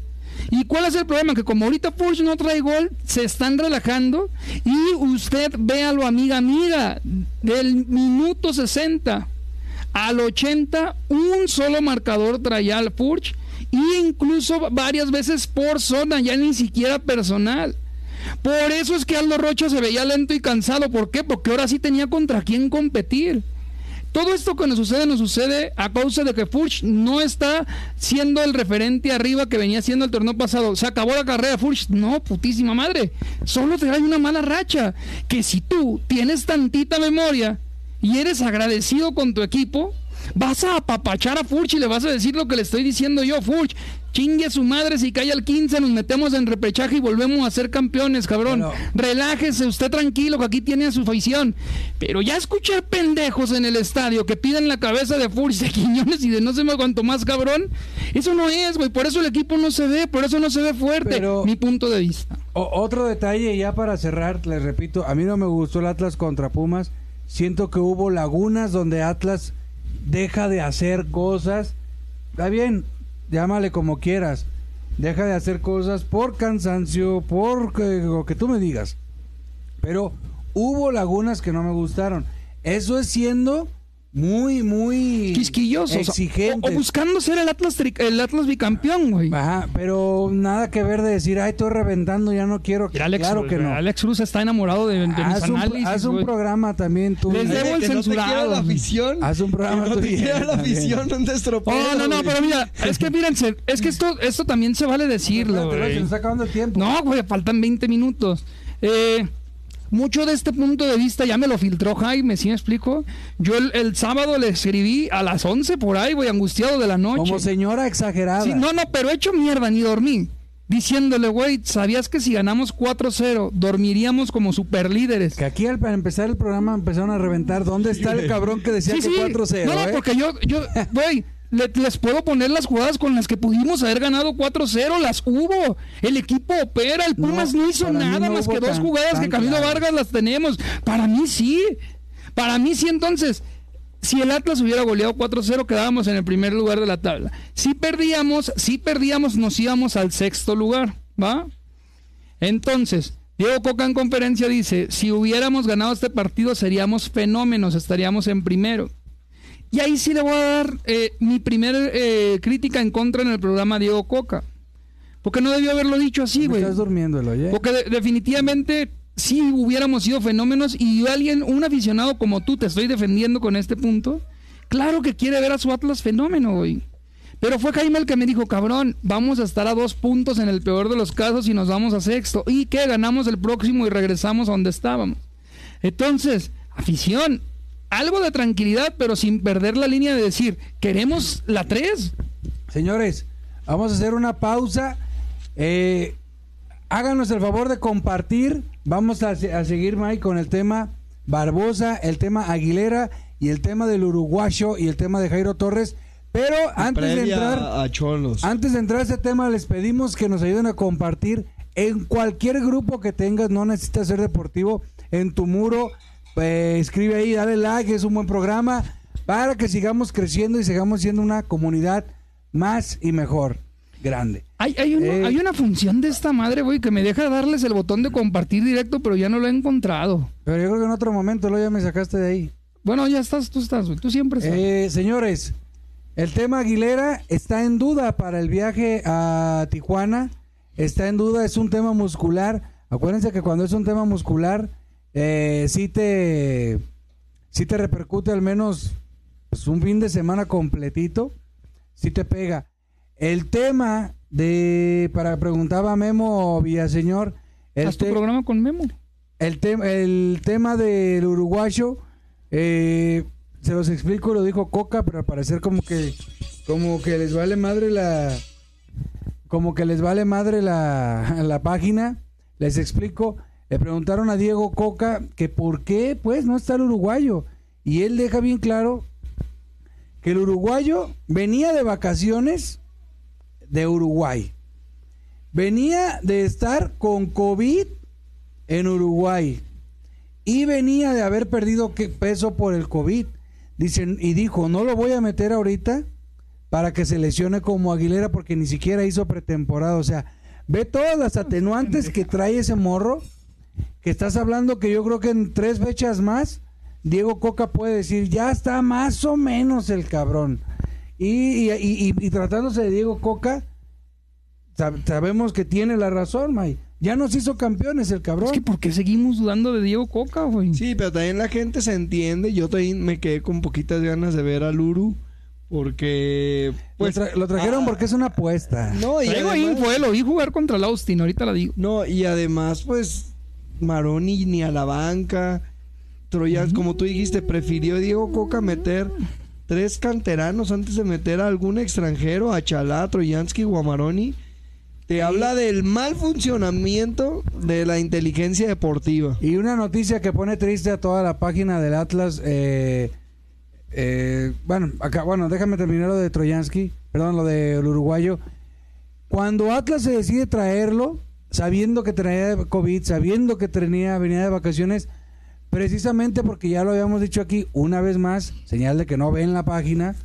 ¿Y cuál es el problema? Que como ahorita Furch no trae gol, se están relajando y usted véalo, amiga, amiga, del minuto 60 al 80, un solo marcador traía al Furch y incluso varias veces por zona, ya ni siquiera personal. Por eso es que Aldo Rocha se veía lento y cansado. ¿Por qué? Porque ahora sí tenía contra quién competir. Todo esto que nos sucede nos sucede a causa de que Furch no está siendo el referente arriba que venía siendo el torneo pasado. Se acabó la carrera Furch. No, putísima madre. Solo te da una mala racha. Que si tú tienes tantita memoria y eres agradecido con tu equipo, vas a apapachar a Furch y le vas a decir lo que le estoy diciendo yo, Furch. Chingue a su madre, si cae al 15 nos metemos en repechaje y volvemos a ser campeones, cabrón. Bueno. Relájese usted tranquilo que aquí tiene a su afición. Pero ya escuchar pendejos en el estadio que piden la cabeza de Furch, de Quiñones y de no sé más cuánto más cabrón, eso no es, güey. Por eso el equipo no se ve, por eso no se ve fuerte. Pero- Mi punto de vista. O- otro detalle, ya para cerrar, les repito, a mí no me gustó el Atlas contra Pumas. Siento que hubo lagunas donde Atlas deja de hacer cosas está bien, llámale como quieras. Deja de hacer cosas por cansancio, por lo que tú me digas. Pero hubo lagunas que no me gustaron. Eso es siendo muy, muy Quisquillosos. O, exigente. o buscando ser el Atlas, tri- el Atlas bicampeón, güey. Ajá, pero nada que ver de decir, ay, estoy reventando, ya no quiero. Mira, Alex, claro que no. Alex Cruz está enamorado de, de mis haz un, análisis, haz un güey. programa también tú. Les debo el que no te censurado. la afición. Haz un programa que no te quiera la afición, un destropero. Oh, no, no, güey. pero mira, es que mírense, es que esto, esto también se vale decirlo, Espérate, güey. se nos está acabando el tiempo. No, güey, faltan 20 minutos. Eh, mucho de este punto de vista ya me lo filtró Jaime, ¿sí me explico? Yo el, el sábado le escribí a las 11 por ahí, güey, angustiado de la noche. Como señora exagerada. Sí, no, no, pero hecho mierda, ni dormí. Diciéndole, güey, ¿sabías que si ganamos 4-0 dormiríamos como superlíderes? Que aquí al, para empezar el programa empezaron a reventar. ¿Dónde está el cabrón que decía Sí, que sí. 4-0? No, no, eh? porque yo, yo, güey, le- les puedo poner las jugadas con las que pudimos haber ganado 4-0, las hubo. El equipo opera, el Pumas no, No, hizo nada no más que dos jugadas que Camilo. Vargas las tenemos. Para mí sí. Para mí sí, entonces. Si el Atlas hubiera goleado 4-0, quedábamos en el primer lugar de la tabla. Si perdíamos, si perdíamos, nos íbamos al sexto lugar, ¿va? Entonces, Diego Coca en conferencia dice, si hubiéramos ganado este partido seríamos fenómenos, estaríamos en primero. Y ahí sí le voy a dar eh, mi primer eh, crítica en contra en el programa Diego Coca. Porque no debió haberlo dicho así, Me güey. Estás durmiendo, oye. Porque de- definitivamente sí hubiéramos sido fenómenos y alguien, un aficionado como tú, te estoy defendiendo con este punto. Claro que quiere ver a su Atlas fenómeno, güey. Pero fue Jaime el que me dijo, cabrón, vamos a estar a dos puntos en el peor de los casos y nos vamos a sexto. ¿Y qué? Ganamos el próximo y regresamos a donde estábamos. Entonces, afición, algo de tranquilidad, pero sin perder la línea de decir, queremos la 3. Señores, vamos a hacer una pausa. Eh, háganos el favor de compartir. Vamos a, a seguir, Mike, con el tema Barbosa, el tema Aguilera y el tema del uruguayo y el tema de Jairo Torres. Pero antes de entrar, a, a Cholos. antes de entrar a ese tema, les pedimos que nos ayuden a compartir en cualquier grupo que tengas. No necesitas ser deportivo. En tu muro, eh, escribe ahí, dale like, es un buen programa para que sigamos creciendo y sigamos siendo una comunidad más y mejor, grande. Hay, hay, una, Eh. hay una función de esta madre, güey, que me deja darles el botón de compartir directo, pero ya no lo he encontrado. Pero yo creo que en otro momento lo ya me sacaste de ahí. Bueno, ya estás, tú estás, güey. Tú siempre estás. Eh, señores, el tema Aguilera está en duda para el viaje a Tijuana. Está en duda, es un tema muscular. Acuérdense que cuando es un tema muscular, eh, sí te, sí te repercute al menos pues, un fin de semana completito. Sí te pega. El tema de, para preguntaba Memo Villaseñor, el, Haz tu te- programa con Memo. el, tem- el tema del uruguayo, eh, se los explico, lo dijo Coca, pero al parecer como que, como que les vale madre la, como que les vale madre la, la página. Les explico. Le preguntaron a Diego Coca que por qué, pues, no está el uruguayo. Y él deja bien claro que el uruguayo venía de vacaciones de Uruguay. Venía de estar con COVID en Uruguay y venía de haber perdido peso por el COVID. Dicen, y dijo, no lo voy a meter ahorita para que se lesione como Aguilera porque ni siquiera hizo pretemporada. O sea, ve todas las atenuantes que trae ese morro, que estás hablando que yo creo que en tres fechas más, Diego Coca puede decir, ya está más o menos el cabrón. Y, y- y- y- y tratándose de Diego Coca, sab- sabemos que tiene la razón, May. Ya nos hizo campeones el cabrón. Es que ¿por qué seguimos dudando de Diego Coca, güey? Sí, pero también la gente se entiende. Yo también me quedé con poquitas ganas de ver al Uru. Porque. Pues, lo, tra- lo trajeron ah, porque es una apuesta. No, y Traigo además, info, eh, lo vi jugar contra el Austin, ahorita la digo. No, y además, pues. Maroni ni a la banca. Troyans, como tú dijiste, prefirió Diego Coca meter tres canteranos antes de meter a algún extranjero, a Chalá, Troyansky o a Maroni. Te habla del mal funcionamiento de la inteligencia deportiva. Y una noticia que pone triste a toda la página del Atlas. eh, eh, bueno, acá, bueno, déjame terminar lo de Troyansky, perdón, lo del uruguayo. Cuando Atlas se decide traerlo, sabiendo que traía COVID, sabiendo que tenía, venía de vacaciones, precisamente porque ya lo habíamos dicho aquí una vez más, señal de que no ven la página,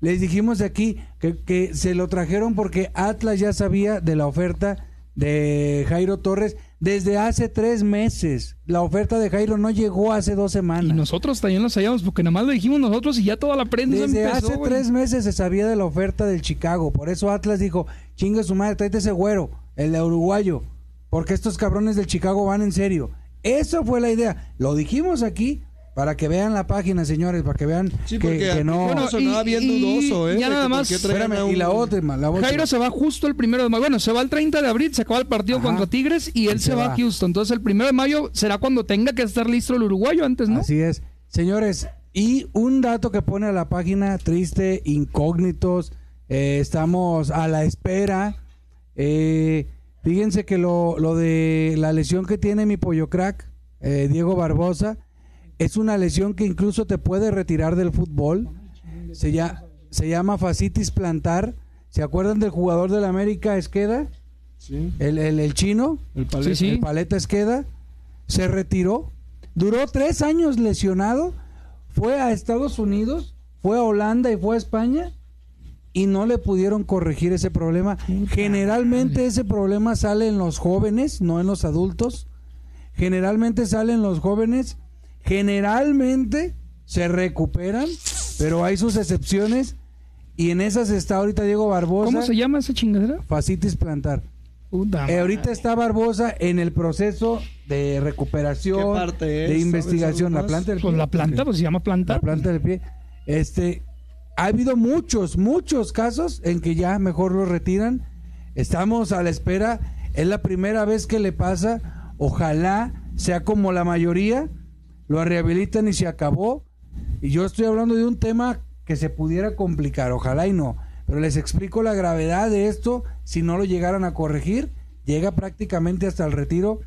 Les dijimos aquí que, que se lo trajeron porque Atlas ya sabía de la oferta de Jairo Torres desde hace tres meses. La oferta de Jairo no llegó hace dos semanas. Y nosotros también lo sabíamos, porque nada más lo dijimos nosotros y ya toda la prensa Desde empezó, hace tres meses se sabía de la oferta del Chicago. Por eso Atlas dijo, chinga su madre, tráete ese güero, el de uruguayo. Porque estos cabrones del Chicago van en serio. Eso fue la idea. Lo dijimos aquí para que vean la página, señores, para que vean Sí, que, no... Bueno, sonaba y- bien y dudoso, ¿eh? ya nada más- Espérame, un- y la otra, la otra. Jairo se va justo el primero de mayo. Bueno, se va el 30 de abril, se acaba el partido Ajá. contra Tigres y él Y se, se va va. a Houston. Entonces el primero de mayo será cuando tenga que estar listo el uruguayo antes, ¿no? Así es. Señores, y un dato que pone a la página triste, incógnitos, eh, estamos a la espera. Eh, fíjense que lo, lo de la lesión que tiene mi pollo crack, eh, Diego Barbosa, es una lesión que incluso te puede retirar del fútbol. Se, ya, se llama fascitis plantar. ¿Se acuerdan del jugador del América Esqueda? Sí, El, el, el chino. el Sí, paleta. sí. El paleta Esqueda se retiró, duró tres años lesionado, fue a Estados Unidos, fue a Holanda y fue a España y no le pudieron corregir ese problema. Generalmente ese problema sale en los jóvenes, no en los adultos. Generalmente sale en los jóvenes, generalmente se recuperan, pero hay sus excepciones y en esas está ahorita Diego Barbosa. ¿Cómo se llama esa chingadera? Fascitis plantar. Puta Eh, madre. ahorita está Barbosa en el proceso de recuperación, ¿Qué parte es? de ¿Sabes investigación. La planta del Pues pie. la planta, pues se llama planta. La planta del pie. Este, ha habido muchos, muchos casos en que ya mejor lo retiran. Estamos a la espera. Es la primera vez que le pasa. Ojalá sea como la mayoría. Lo rehabilitan y se acabó. Y yo estoy hablando de un tema que se pudiera complicar. Ojalá y no. Pero les explico la gravedad de esto. Si no lo llegaran a corregir, llega prácticamente hasta el retiro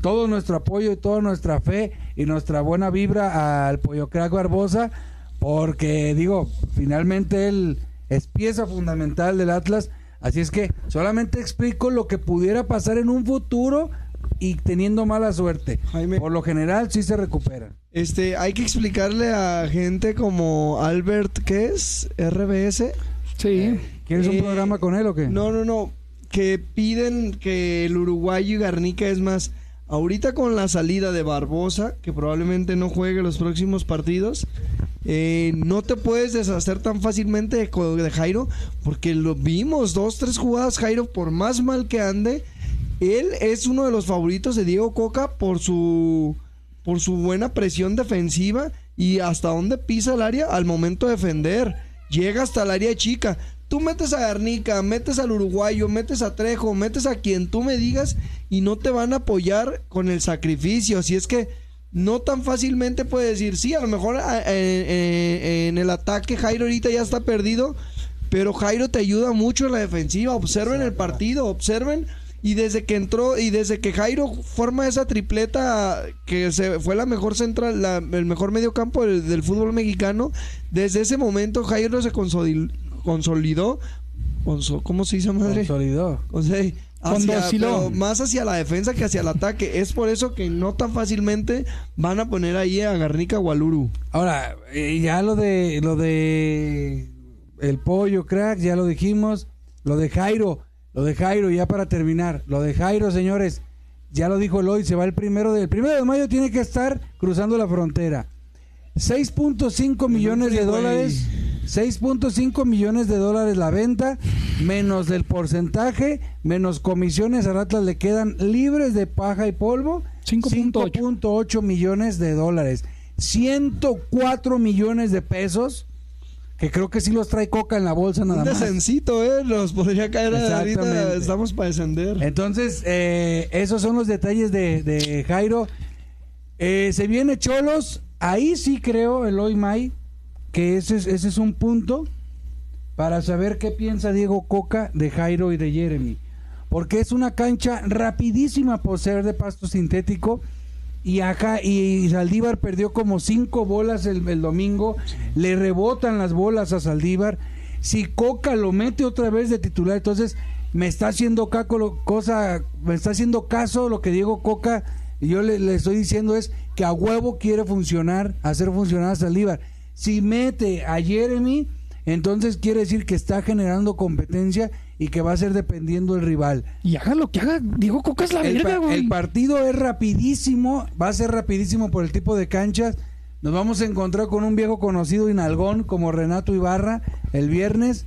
todo nuestro apoyo y toda nuestra fe y nuestra buena vibra al Pollo Crack Barbosa, porque digo, finalmente él es pieza fundamental del Atlas, así es que solamente explico lo que pudiera pasar en un futuro y teniendo mala suerte. Jaime. Por lo general sí se recupera. Este, hay que explicarle a gente como Albert, ¿qué es? RBS. Sí. ¿Quieres un Eh, programa con él o qué? No, no, no. Que piden que el uruguayo y Garnica es más. Ahorita con la salida de Barbosa, que probablemente no juegue los próximos partidos, eh, no te puedes deshacer tan fácilmente de, Jairo, porque lo vimos, dos, tres jugadas Jairo, por más mal que ande, él es uno de los favoritos de Diego Coca por su por su buena presión defensiva y hasta dónde pisa el área al momento de defender. Llega hasta el área chica. Tú metes a Garnica, metes al uruguayo, metes a Trejo, metes a quien tú me digas y no te van a apoyar con el sacrificio. Así es que no tan fácilmente puedes decir, sí, a lo mejor a- eh, eh, en el ataque Jairo ahorita ya está perdido, pero Jairo te ayuda mucho en la defensiva. Observen el partido, observen. Y desde que entró y desde que Jairo forma esa tripleta que se fue la mejor central, la- el mejor medio campo del, del fútbol mexicano, desde ese momento Jairo se consolid- consolidó. conso- ¿Cómo se dice madre? Consolidó. O sea, hacia- más hacia la defensa que hacia el ataque. Es por eso que no tan fácilmente van a poner ahí a Garnica o al Uru. Ahora, eh, ya lo de lo de el pollo crack, ya lo dijimos, lo de Jairo, lo de Jairo ya para terminar, lo de Jairo, señores, ya lo dijo Eloy, se va el primero de, el primero de mayo tiene que estar cruzando la frontera. 6.5 millones de dólares, 6.5 millones de dólares la venta, menos del porcentaje, menos comisiones a Atlas le quedan libres de paja y polvo, 5.8. 5.8 millones de dólares, 104 millones de pesos, que creo que sí los trae Coca en la bolsa nada Un más. descencito, ¿eh? Nos podría caer ahorita. Estamos para descender. Entonces, eh, esos son los detalles de, de Jairo. Eh, se viene Cholos, ahí sí creo, Eloy May, que ese es, ese es un punto para saber qué piensa Diego Coca de Jairo y de Jeremy. Porque es una cancha rapidísima por ser de pasto sintético. Y acá, y Saldívar perdió como cinco bolas el, el domingo. Le rebotan las bolas a Saldívar. Si Coca lo mete otra vez de titular, entonces me está haciendo caco lo- cosa, me está haciendo caso lo que Diego Coca, y yo le, le estoy diciendo es que a huevo quiere funcionar, hacer funcionar a Saldívar. Si mete a Jeremy, entonces quiere decir que está generando competencia y que va a ser dependiendo el rival. Y haga lo que haga. Diego Coca es la El, verga, güey. el partido es rapidísimo, va a ser rapidísimo por el tipo de canchas. Nos vamos a encontrar con un viejo conocido inalgón como Renato Ibarra el viernes.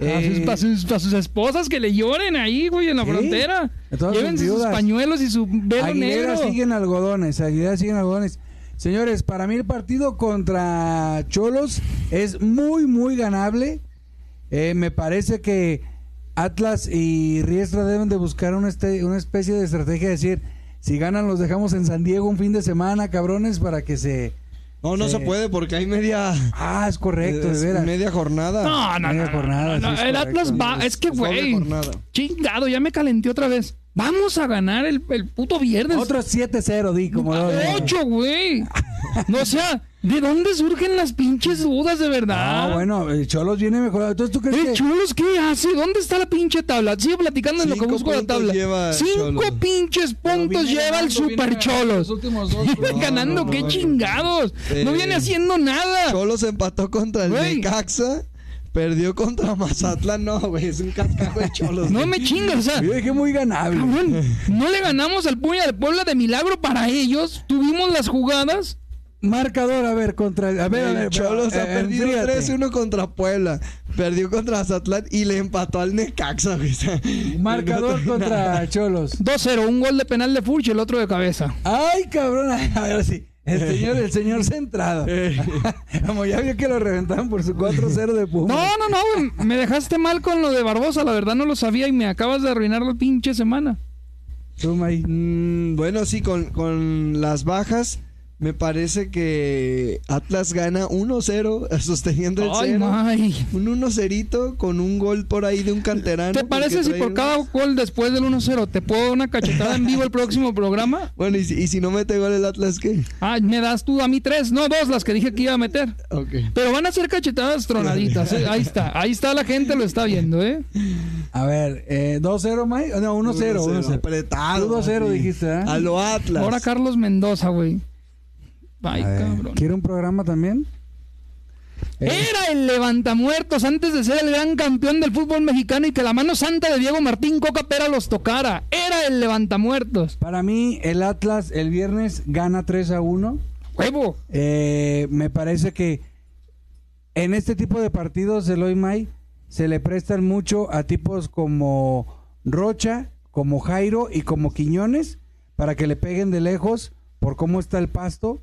A Eh, sus, pa' sus- esposas que le lloren ahí, güey, en la Sí, frontera. a sus Llévense sus pañuelos y su velo Aguilera negro. siguen algodones, Aguilera siguen algodones. Señores, para mí el partido contra Cholos es muy, muy ganable. Eh, me parece que Atlas y Riestra deben de buscar una, este- una especie de estrategia de decir, si ganan los dejamos en San Diego un fin de semana, cabrones, para que se... No, no Sí. se puede porque hay media. Ah, es correcto, es de veras. media jornada. No, no, Media no, jornada, no, no, sí, es El correcto. Atlas va, es que, güey, chingado, ya me calenté otra vez. Vamos a ganar el, el puto viernes. Otro 7-0, di, como... Ocho, güey. No, o sea, ¿de dónde surgen las pinches dudas de verdad? Ah, bueno, el Cholos viene mejorado. Entonces, ¿tú crees ¿El que...? Cholos qué hace? ¿Dónde está la pinche tabla? Sigue platicando en lo que busco la tabla. Cinco Cholos. pinches puntos lleva el ganando, Super Cholos. los últimos dos, Viene no, ganando, no, qué no. chingados. No viene haciendo nada. Cholos empató contra el. Necaxa. Perdió contra Mazatlán. No, güey, es un cascajo de Cholos. No güey. me chingas, o sea. Yo dije muy ganable. Cabrón, no le ganamos al Puña de Puebla de milagro para ellos. Tuvimos las jugadas. Marcador, a ver, contra... A ver, a El ver. Cholos eh, ha perdido enfríate. 3-1 contra Puebla. Perdió contra Mazatlán y le empató al Necaxa, güey. O sea, Marcador no trae nada. contra Cholos. 2-0, un gol de penal de Furch y el otro de cabeza. Ay, cabrón. A ver, sí. El señor, el señor centrado. Como ya vio que lo reventaron por su 4-0 de Puma. No, no, no, me dejaste mal con lo de Barbosa, la verdad no lo sabía y me acabas de arruinar la pinche semana. Suma ahí. Mm, bueno, sí, con, con las bajas, me parece que Atlas gana 1-0, sosteniendo el Ay, 0. may. Un 1-0 con un gol por ahí de un canterano. ¿Te parece si por cada gol después del 1-0 te puedo dar una cachetada en vivo el próximo programa? Bueno, y si, y si no mete gol el Atlas, ¿qué? Ah, me das tú a mí tres, no dos, las que dije que iba a meter. Ok. Pero van a ser cachetadas tronaditas, ¿eh? ahí está, ahí está la gente, lo está viendo, ¿eh? A ver, eh, 2-0, Mike. No, 1-0. 1-0. Apretado. Tú 2-0 así. dijiste, ¿eh? A lo Atlas. Ahora Carlos Mendoza, güey. Ay, cabrón. ¿Quiere un programa también? Eh, Era el levantamuertos antes de ser el gran campeón del fútbol mexicano y que la mano santa de Diego Martín Coca Pera los tocara. Era el levantamuertos. Para mí, el Atlas el viernes gana 3 a 1. Huevo. Eh, me parece que en este tipo de partidos, Eloy May, se le prestan mucho a tipos como Rocha, como Jairo y como Quiñones para que le peguen de lejos por cómo está el pasto.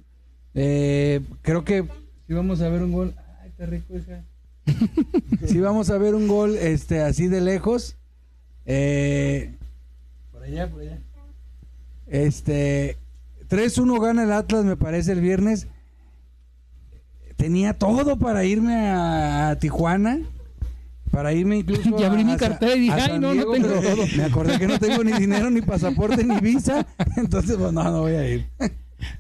Eh, creo que si vamos a ver un gol. Ay, está rico, hija. Si vamos a ver un gol este, así de lejos. Eh, por allá, por allá. Este. 3-1 gana el Atlas, me parece, el viernes. Tenía todo para irme a, a Tijuana. Para irme incluso. Ya abrí a- mi cartera y dije, "Ay, no, no Diego", tengo pero. Me acordé que no tengo ni dinero, ni pasaporte, ni visa. Entonces, pues no, no voy a ir.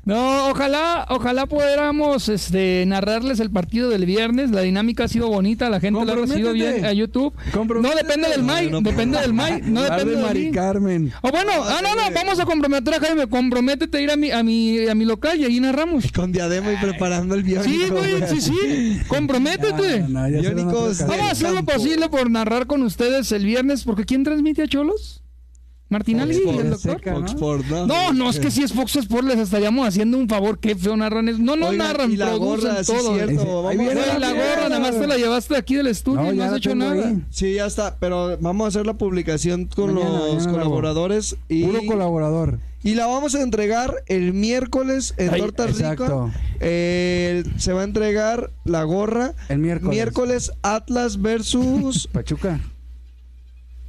No, ojalá, ojalá pudiéramos este, narrarles el partido del viernes. La dinámica ha sido bonita, la gente lo ha recibido bien a YouTube. No depende del May, No, no, depende no. del May, no depende de de Mari. Carmen. O bueno, ah, no, no, vamos a comprometer a Jaime, comprométete a ir a mi, a mi, a mi local y ahí narramos. Con diadema y preparando el biónico. Sí, güey, sí, sí, comprométete. Vamos a hacer lo posible por narrar con ustedes el viernes, porque ¿quién transmite a Cholos? ¿Martinelli Fox el doctor? Seca, ¿no? Fox ¿no? No, no, es que si es Fox Sports les estaríamos haciendo un favor, qué feo narran eso. No, no Oigan, narran, y la producen gorra, sí, todo. cierto. Dice, Vamos ahí viene la gorra, nada más te la llevaste de aquí del estudio No, y no ya has la hecho nada. ahí. Sí, ya está, pero vamos a hacer la publicación con Mañana, los mañana colaboradores y, Puro colaborador. y la vamos a entregar el miércoles en Ay, Torta exacto. Rica. Eh, se va a entregar la gorra El miércoles. miércoles Atlas versus Pachuca.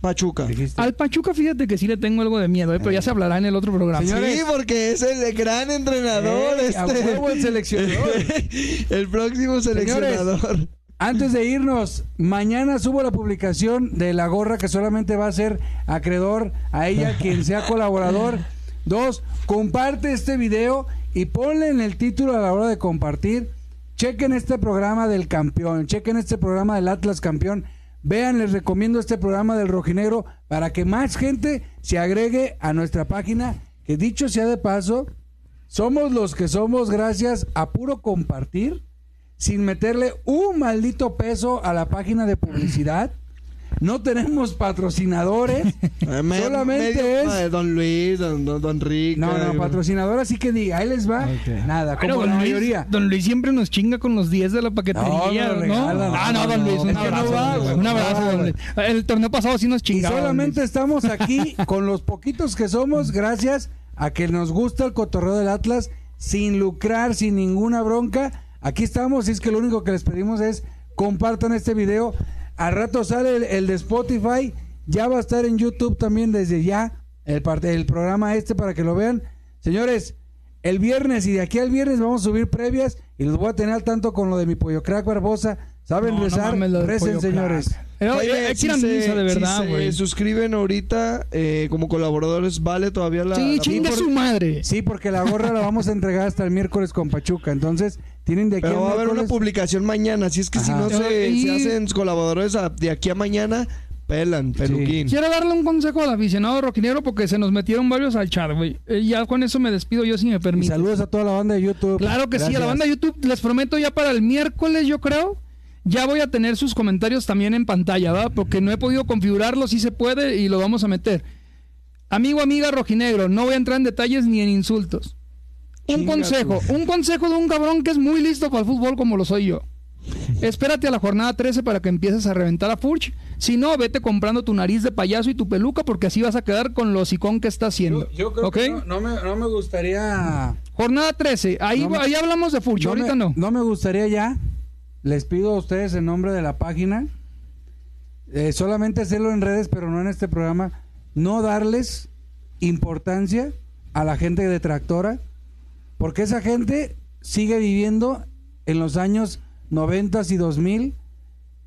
Pachuca. Dijiste. Al Pachuca, fíjate que sí le tengo algo de miedo, eh, pero ya se hablará en el otro programa. Sí, porque es el gran entrenador. Ey, a este. huevo el seleccionador. el próximo seleccionador. Antes de irnos, mañana subo la publicación de la gorra que solamente va a ser acreedor a ella quien sea colaborador. Dos, comparte este video y ponle en el título a la hora de compartir. Chequen este programa del campeón, chequen este programa del Atlas campeón. Vean, les recomiendo este programa del Rojinegro para que más gente se agregue a nuestra página. Que dicho sea de paso, somos los que somos gracias a puro compartir sin meterle un maldito peso a la página de publicidad. No tenemos patrocinadores. Eh, me- solamente es. eh, Don Luis, Don, don, don Rick. No, no, patrocinador, así que diga, ahí les va. Nada, Bueno, como la Luis, mayoría. don Luis siempre nos chinga con los 10 de la paquetería, No, ¿no? Ah, no, don No, Luis, no, un abrazo. va, güey, un no abrazo, va, don Luis. El torneo pasado sí nos Y chingaba. don solamente estamos aquí con los poquitos que somos, gracias a que nos gusta el cotorreo del Atlas, sin lucrar, sin ninguna bronca. Aquí estamos, y es que lo único que les pedimos es compartan este video. Al rato sale el, el de Spotify, ya va a estar en YouTube también desde ya, el, parte- el programa este para que lo vean. Señores, el viernes y de aquí al viernes vamos a subir previas y los voy a tener al tanto con lo de mi pollo crack Barbosa. ¿Saben No, no rezar? mames, Recen, pollo señores. Eh, Oye, eh, si se- de si verdad, se güey. suscriben ahorita eh, como colaboradores, ¿vale todavía la...? Sí, la- chinga por- su madre. Sí, porque la gorra la vamos a entregar hasta el miércoles con Pachuca. Entonces, tienen de aquí Pero al va a haber una publicación mañana, así es que si no se, Y- se hacen colaboradores a- de aquí a mañana, pelan, peluquín. Quiero darle un consejo al aficionado roquinero porque se nos metieron varios al chat, güey. Eh, ya con eso me despido yo si me Y permite. saludos a toda la banda de YouTube. Claro que sí, a la banda de YouTube les prometo ya para el miércoles, yo creo, ya voy a tener sus comentarios también en pantalla, ¿va? Porque no he podido configurarlo, si se puede y lo vamos a meter. Amigo, amiga rojinegro, no voy a entrar en detalles ni en insultos. Un Chinga consejo, un consejo de un cabrón que es muy listo para el fútbol como lo soy yo. Espérate a la jornada 13 para que empieces a reventar a Furch. Si no, vete comprando tu nariz de payaso y tu peluca porque así vas a quedar con lo hocicón que está haciendo. Yo, yo creo ¿Ok? que no, no me, no me gustaría. Jornada 13, ahí, No me- ahí hablamos de Furch, ahorita me, no. No me gustaría ya. Les pido a ustedes en nombre de la página. eh, solamente hacerlo en redes, pero no en este programa. No darles importancia a la gente detractora. Porque esa gente sigue viviendo en los años 90 y 2000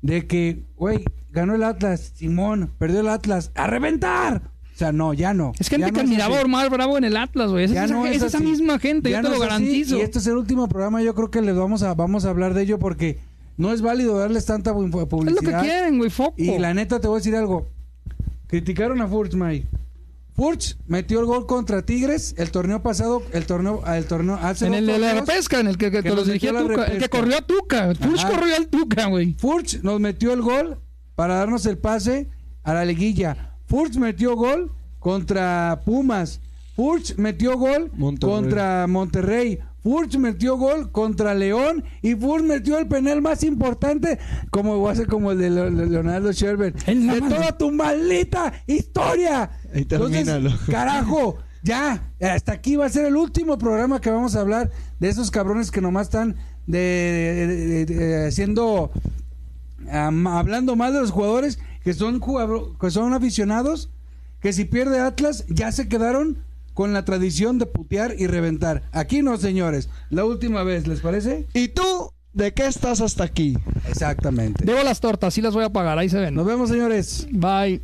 de que, güey, ganó el Atlas, Simón, perdió el Atlas, ¡a reventar! O sea, no, ya no. Es gente Ya no que admiraba a. Omar Bravo en el Atlas, güey. Es, esa, no es es esa misma gente, Ya yo te no lo es así, garantizo. Y este es el último programa, yo creo que les vamos a vamos a hablar de ello porque no es válido darles tanta pu- es lo que publicidad. quieren, güey, foco. y la neta te voy a decir algo. Criticaron a Furch, May. Furch metió el gol contra Tigres el torneo pasado, el torneo, el torneo hace en el de la repesca, en el que, que, que los Tuca. El que corrió a Tuca. Furch Ajá. corrió al Tuca, güey. Furch nos metió el gol para darnos el pase a la liguilla. Furch metió gol contra Pumas. Furch metió gol Monterrey. contra Monterrey. Furch metió gol contra León y Furch metió el penal más importante, como va a ser como el de Le- Le- Leonardo la de mano. toda tu maldita historia. Ahí termínalo. carajo, ya, hasta aquí va a ser el último programa que vamos a hablar de esos cabrones que nomás están de, haciendo hablando mal de los jugadores que son que son aficionados que si pierde Atlas ya se quedaron con la tradición de putear y reventar. Aquí no, señores. La última vez, ¿les parece? ¿Y tú de qué estás hasta aquí? Exactamente. Debo las tortas, sí las voy a pagar, ahí se ven. Nos vemos, señores. Bye.